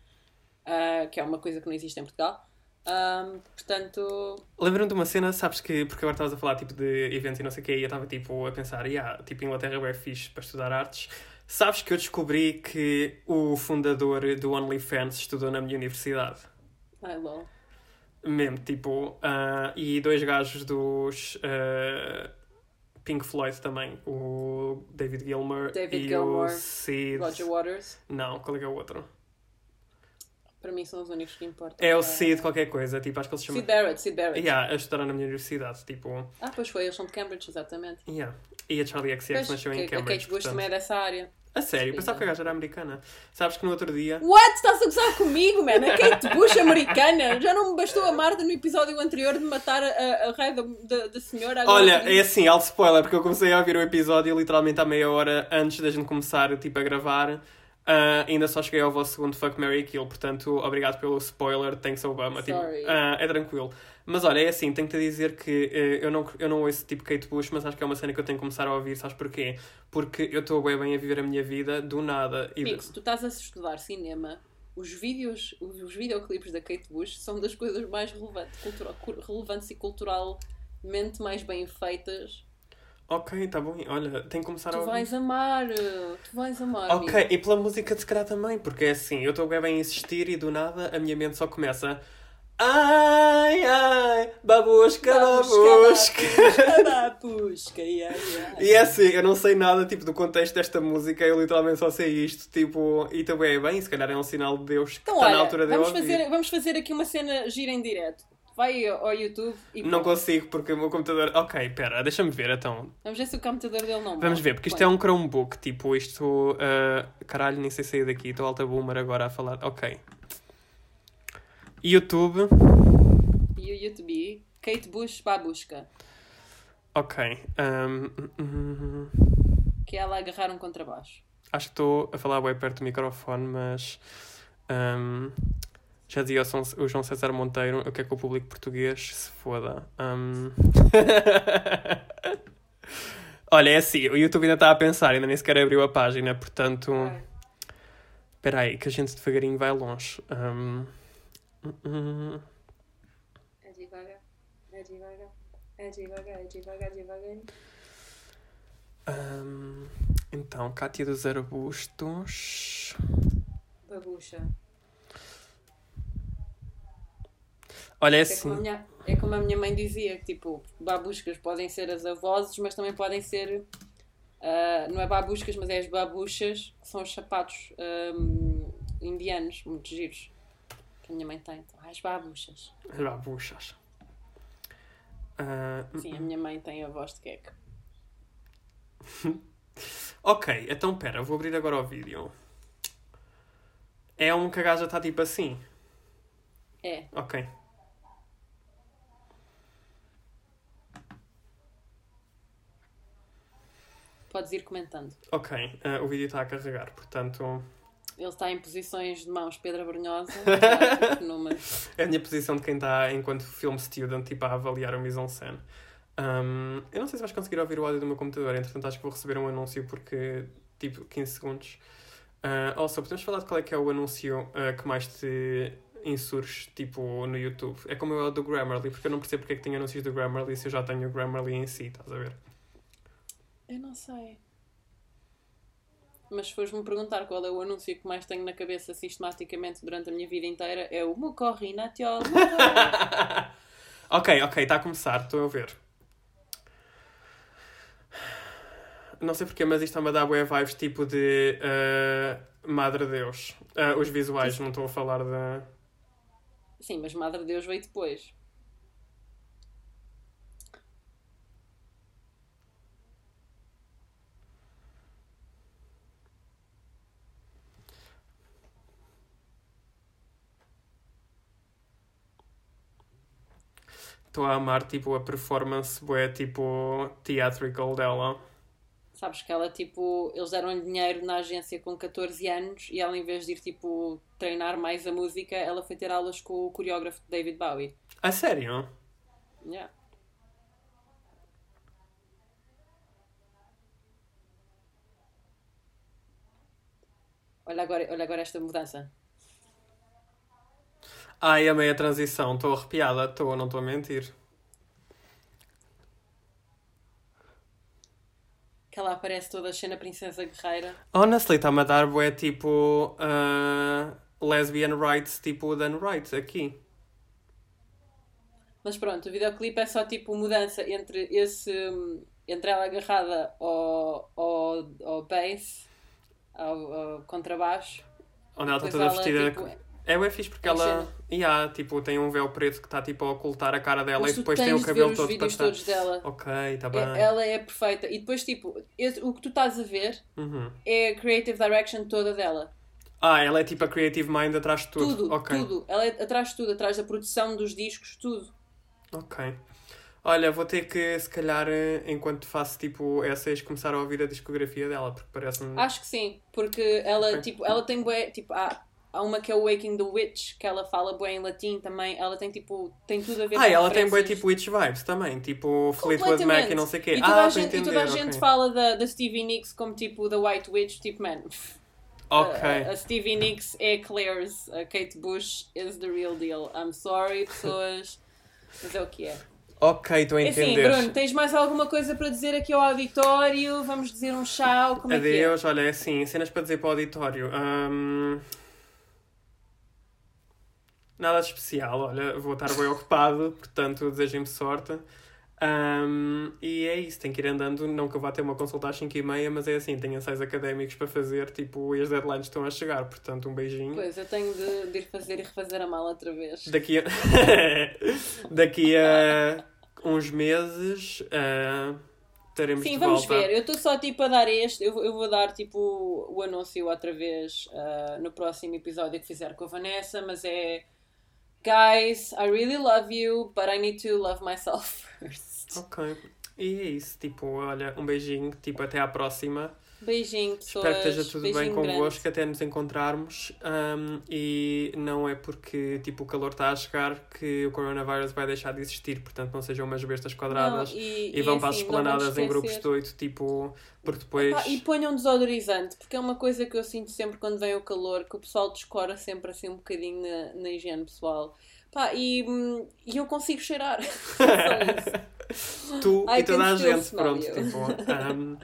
ah, que é uma coisa que não existe em Portugal. Ahm, portanto, Lembro-me de uma cena, sabes que, porque agora estavas a falar tipo de eventos e não sei o quê, e eu estava tipo a pensar, yeah, tipo Inglaterra é fixe para estudar artes. Sabes que eu descobri que o fundador do OnlyFans estudou na minha universidade? ai lol. Mesmo, tipo, ah, e dois gajos dos ah, Pink Floyd também, o David Gilmour David e Gilmour, o Sid. Roger Waters, Não, qual é que é o outro? Para mim são os únicos que importam. É o Sid qualquer coisa, tipo, acho que ele se chama. Sid Barrett, Sid Barrett. Yeah, a estudar na minha universidade, tipo, Ah, pois foi, eles são de Cambridge, exatamente. yeah. E a Charlie Pois, nasceu em a Cambridge. Kate Bush também é dessa área. A sério, pensava que a gaja era americana. Sabes que no outro dia. What? Estás a gozar comigo, man? A Kate Bush americana? Já não me bastou a Marta no episódio anterior de matar a, a, a raia da, da, senhora? Agora Olha, é assim, alto spoiler, porque eu comecei a ouvir o episódio literalmente à meia hora antes da gente começar tipo, a gravar. Ah, ainda só cheguei ao vosso segundo Fuck Mary Kill, portanto, obrigado pelo spoiler, thanks Obama. Tipo, ah, é tranquilo. Mas olha, é assim, tenho-te a dizer que eh, eu, não, eu não ouço tipo Kate Bush, mas acho que é uma cena que eu tenho que começar a ouvir, sabes porquê? Porque eu estou bem, bem a viver a minha vida do nada. E se tu estás a estudar cinema, os vídeos, os, videoclipes da Kate Bush são das coisas mais cur- relevantes e culturalmente mais bem feitas. Ok, tá bom, olha, tenho que começar a Tu vais amar, tu vais amar. Ok, amigo. e pela música de se calhar também, porque é assim, eu estou bem a insistir e do nada a minha mente só começa. Ai, ai, babusca, babusca. Babusca, yeah, yeah. E é assim, eu não sei nada tipo do contexto desta música, eu literalmente só sei isto, tipo, e também é bem, se calhar é um sinal de Deus que Então, está olha, na altura de vamos ouvir. fazer, vamos fazer aqui uma cena gira em direto. Vai ao YouTube e Não consigo porque o meu computador. Ok, pera, deixa-me ver então. Vamos ver se o computador dele não Vamos ver, porque isto é um Chromebook, tipo, isto. ah, caralho, nem sei sair daqui, estou alta boomer agora a falar. Ok. YouTube. E o YouTube, Kate Bush Babushka, Ok. hum, que é ela agarrar um contrabaixo. acho que estou a falar bem perto do microfone, mas. ahm, já dizia o João César Monteiro, eu quero que o público português se foda. Ahm. Olha, é assim, o YouTube ainda está a pensar, ainda nem sequer abriu a página, portanto. Espera aí, que a gente devagarinho vai longe. Hum. É devagar, é devagar, é devagar, é devagar, devagar. Ahm, então, Cátia dos Arbustos. Babucha. Olha, é É assim. como, a minha, é como a minha mãe dizia, que tipo, babuscas podem ser as avós, mas também podem ser, ah, não é babuscas, mas é as babuchas, que são os sapatos ahm, indianos, muito giros, que a minha mãe tem. Então, as babuchas. As babuchas. Ah, Sim, a minha mãe tem a voz de queque. ok, então pera, vou abrir agora o vídeo. É um que a gaja está tipo assim. É, Ok. Podes ir comentando. Ok, ah, o vídeo está a carregar, portanto. Ele está em posições de mãos Pedra Brunhosa. É a minha posição de quem está enquanto film student, tipo, a avaliar o mise-en-scène. Um, eu não sei se vais conseguir ouvir o áudio do meu computador, entretanto acho que vou receber um anúncio porque, tipo, 15 segundos. Uh, also, podemos falar de qual é que é o anúncio uh, que mais te insurge, tipo, no YouTube? É como é o do Grammarly, porque eu não percebo porque é que tem anúncios do Grammarly se eu já tenho o Grammarly em si, estás a ver? Eu não sei. Mas se fores-me perguntar qual é o anúncio que mais tenho na cabeça sistematicamente durante a minha vida inteira, é o Mucorri Natiol. ok, ok, está a começar, estou a ver. Não sei porquê, mas isto está-me a dar bué vibes tipo de uh, Madre Deus. Uh, os visuais, não estou a falar de. Sim, mas Madre Deus veio depois. Estou a amar tipo a performance bué tipo theatrical dela. Sabes que ela, tipo, eles deram-lhe dinheiro na agência com 14 anos e ela, em vez de ir, tipo, treinar mais a música, ela foi ter aulas com o coreógrafo David Bowie. A sério? Yeah. Olha agora, olha agora esta mudança. Ai, amei a transição, estou arrepiada, estou, não estou a mentir. Que ela aparece toda cheia na Princesa Guerreira. Honestly, está-me a dar bué tipo uh, lesbian rights, tipo Dan Wright aqui. Mas pronto, o videoclipe é só tipo mudança entre esse. entre ela agarrada ao, ao, ao bass, ao, ao contrabaixo. Onde ela está toda ela, vestida. tipo, É bem fixe porque em ela. Yeah, tipo, tem um véu preto que está tipo a ocultar a cara dela Mas e depois tem o cabelo todo para estar. todos dela. Ok, está bem. É- ela é perfeita. E depois, tipo, esse- o que tu estás a ver Uhum. é a creative direction toda dela. Ah, ela é tipo a creative mind atrás de tudo. Tudo, ok. tudo. Ela é atrás de tudo, atrás da produção dos discos, tudo. Ok. Olha, vou ter que, se calhar, eh, enquanto faço tipo essays, começar a ouvir a discografia dela, porque parece-me. Acho que sim, porque ela, Ok. tipo, ela tem bué, tipo, há, há uma que é o Waking the Witch, que ela fala bué em latim também, ela tem, tipo, tem tudo a ver Ah, com ela tem bem tipo Witch Vibes também, tipo Fleetwood Mac e não sei o quê. E toda ah, a gente, e entender, toda a gente fala da, da Stevie Nicks como, tipo, the White Witch, tipo, man... Ok. A, a Stevie Nicks é Claire's, a Kate Bush is the real deal. I'm sorry, pessoas, mas é o que é. Ok, estou a É assim, entender. Bruno, tens mais alguma coisa para dizer aqui ao auditório? Vamos dizer um tchau? Como é que é? Adeus, olha, é assim, cenas para dizer para o auditório. Ahm, Nada de especial, olha, vou estar bem ocupado, portanto desejem-me sorte. Ahm, e é isso, tenho que ir andando, não que eu vá ter uma consulta às 5 e meia, mas é assim, tenho ensaios académicos para fazer, tipo, e as deadlines estão a chegar, portanto um beijinho. Pois, eu tenho de, de ir fazer e refazer a mala outra vez. Daqui a... Daqui a uns meses ah, estaremos Sim, de vamos volta. ver. Eu estou só tipo a dar este. Eu, vou- eu vou dar tipo o anúncio outra vez ah, no próximo episódio que fizer com a Vanessa, mas é. Guys, I really love you, but I need to love myself first. Ok. E é isso, tipo, olha, um beijinho, tipo, até à próxima. Beijinho, pessoas. Espero que esteja tudo bem convosco, grande. até nos encontrarmos. Um, e não é porque, tipo, o calor está a chegar que o coronavírus vai deixar de existir, portanto não sejam umas bestas quadradas. Não, e, e, vão para as assim, não vamos esplanadas em grupos de oito, tipo, porque depois... E ponham desodorizante, porque é uma coisa que eu sinto sempre quando vem o calor, que o pessoal descora sempre assim um bocadinho na, na higiene pessoal. Pá, e, hum, e eu consigo cheirar. Só isso. tu I e toda a gente, pronto, you. tipo. Um,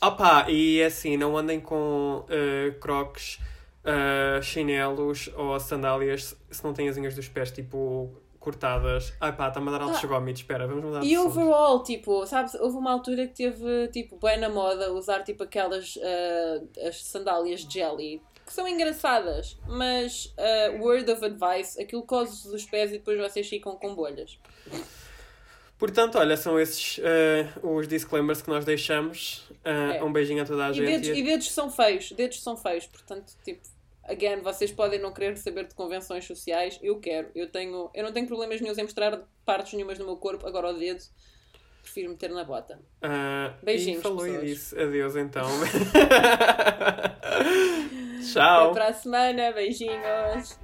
opá, e assim, não andem com uh, crocs, uh, chinelos ou sandálias se não têm as unhas dos pés, tipo, cortadas. Ai pá, está-me a dar altos Ah. gómitos, espera, vamos mudar de E overall, tipo, sabes, houve uma altura que teve, tipo, bem na moda usar, tipo, aquelas ah, as sandálias jelly, que são engraçadas, mas ah, word of advice, aquilo cose os pés e depois vocês ficam com bolhas. Portanto, olha, são esses uh, os disclaimers que nós deixamos. Uh, É. Um beijinho a toda a E gente. dedos, e dedos são feios, dedos são feios, portanto, tipo, again, vocês podem não querer saber de convenções sociais, eu quero, eu tenho, eu não tenho problemas nenhums em mostrar partes nenhumas do meu corpo, agora o dedo, prefiro meter na bota. Uh, Beijinhos, E falou e pessoas. disse adeus então. Até Tchau. para a semana, beijinhos!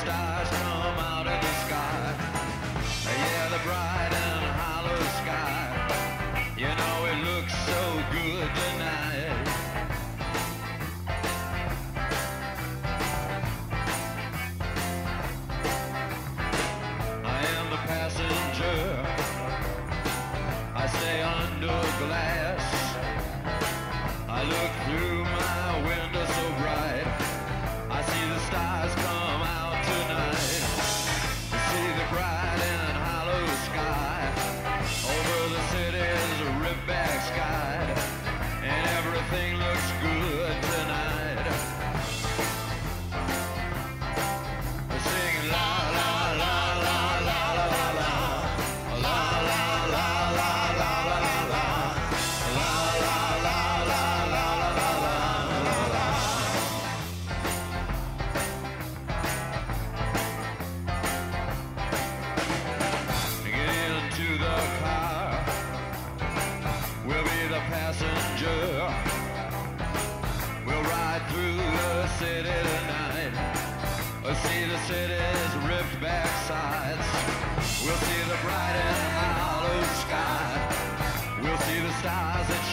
stars.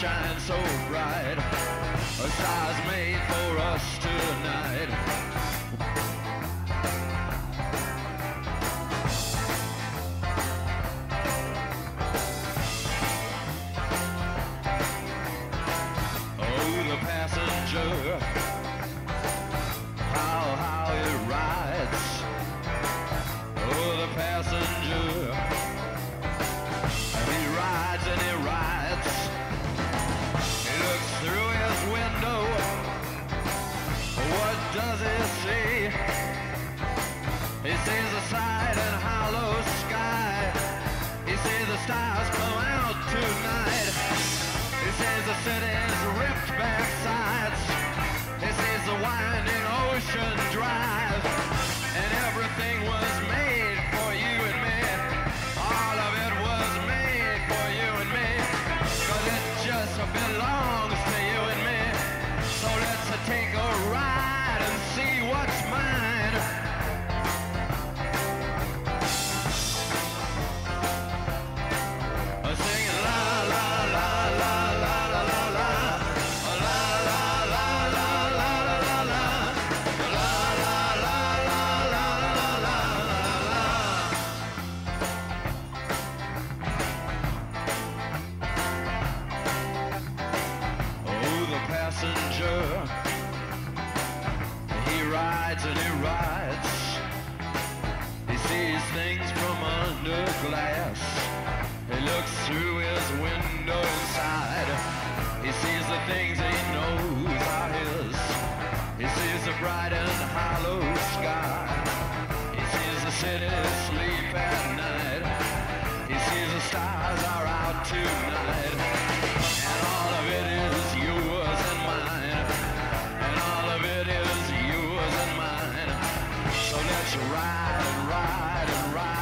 shine so bright. A star's made for us tonight. city's ripped back sides. This is a winding ocean drive, and everything was. bright and hollow sky. He sees the city sleep at night. He sees the stars are out tonight. And all of it is yours and mine. And all of it is yours and mine. So let's ride and ride and ride.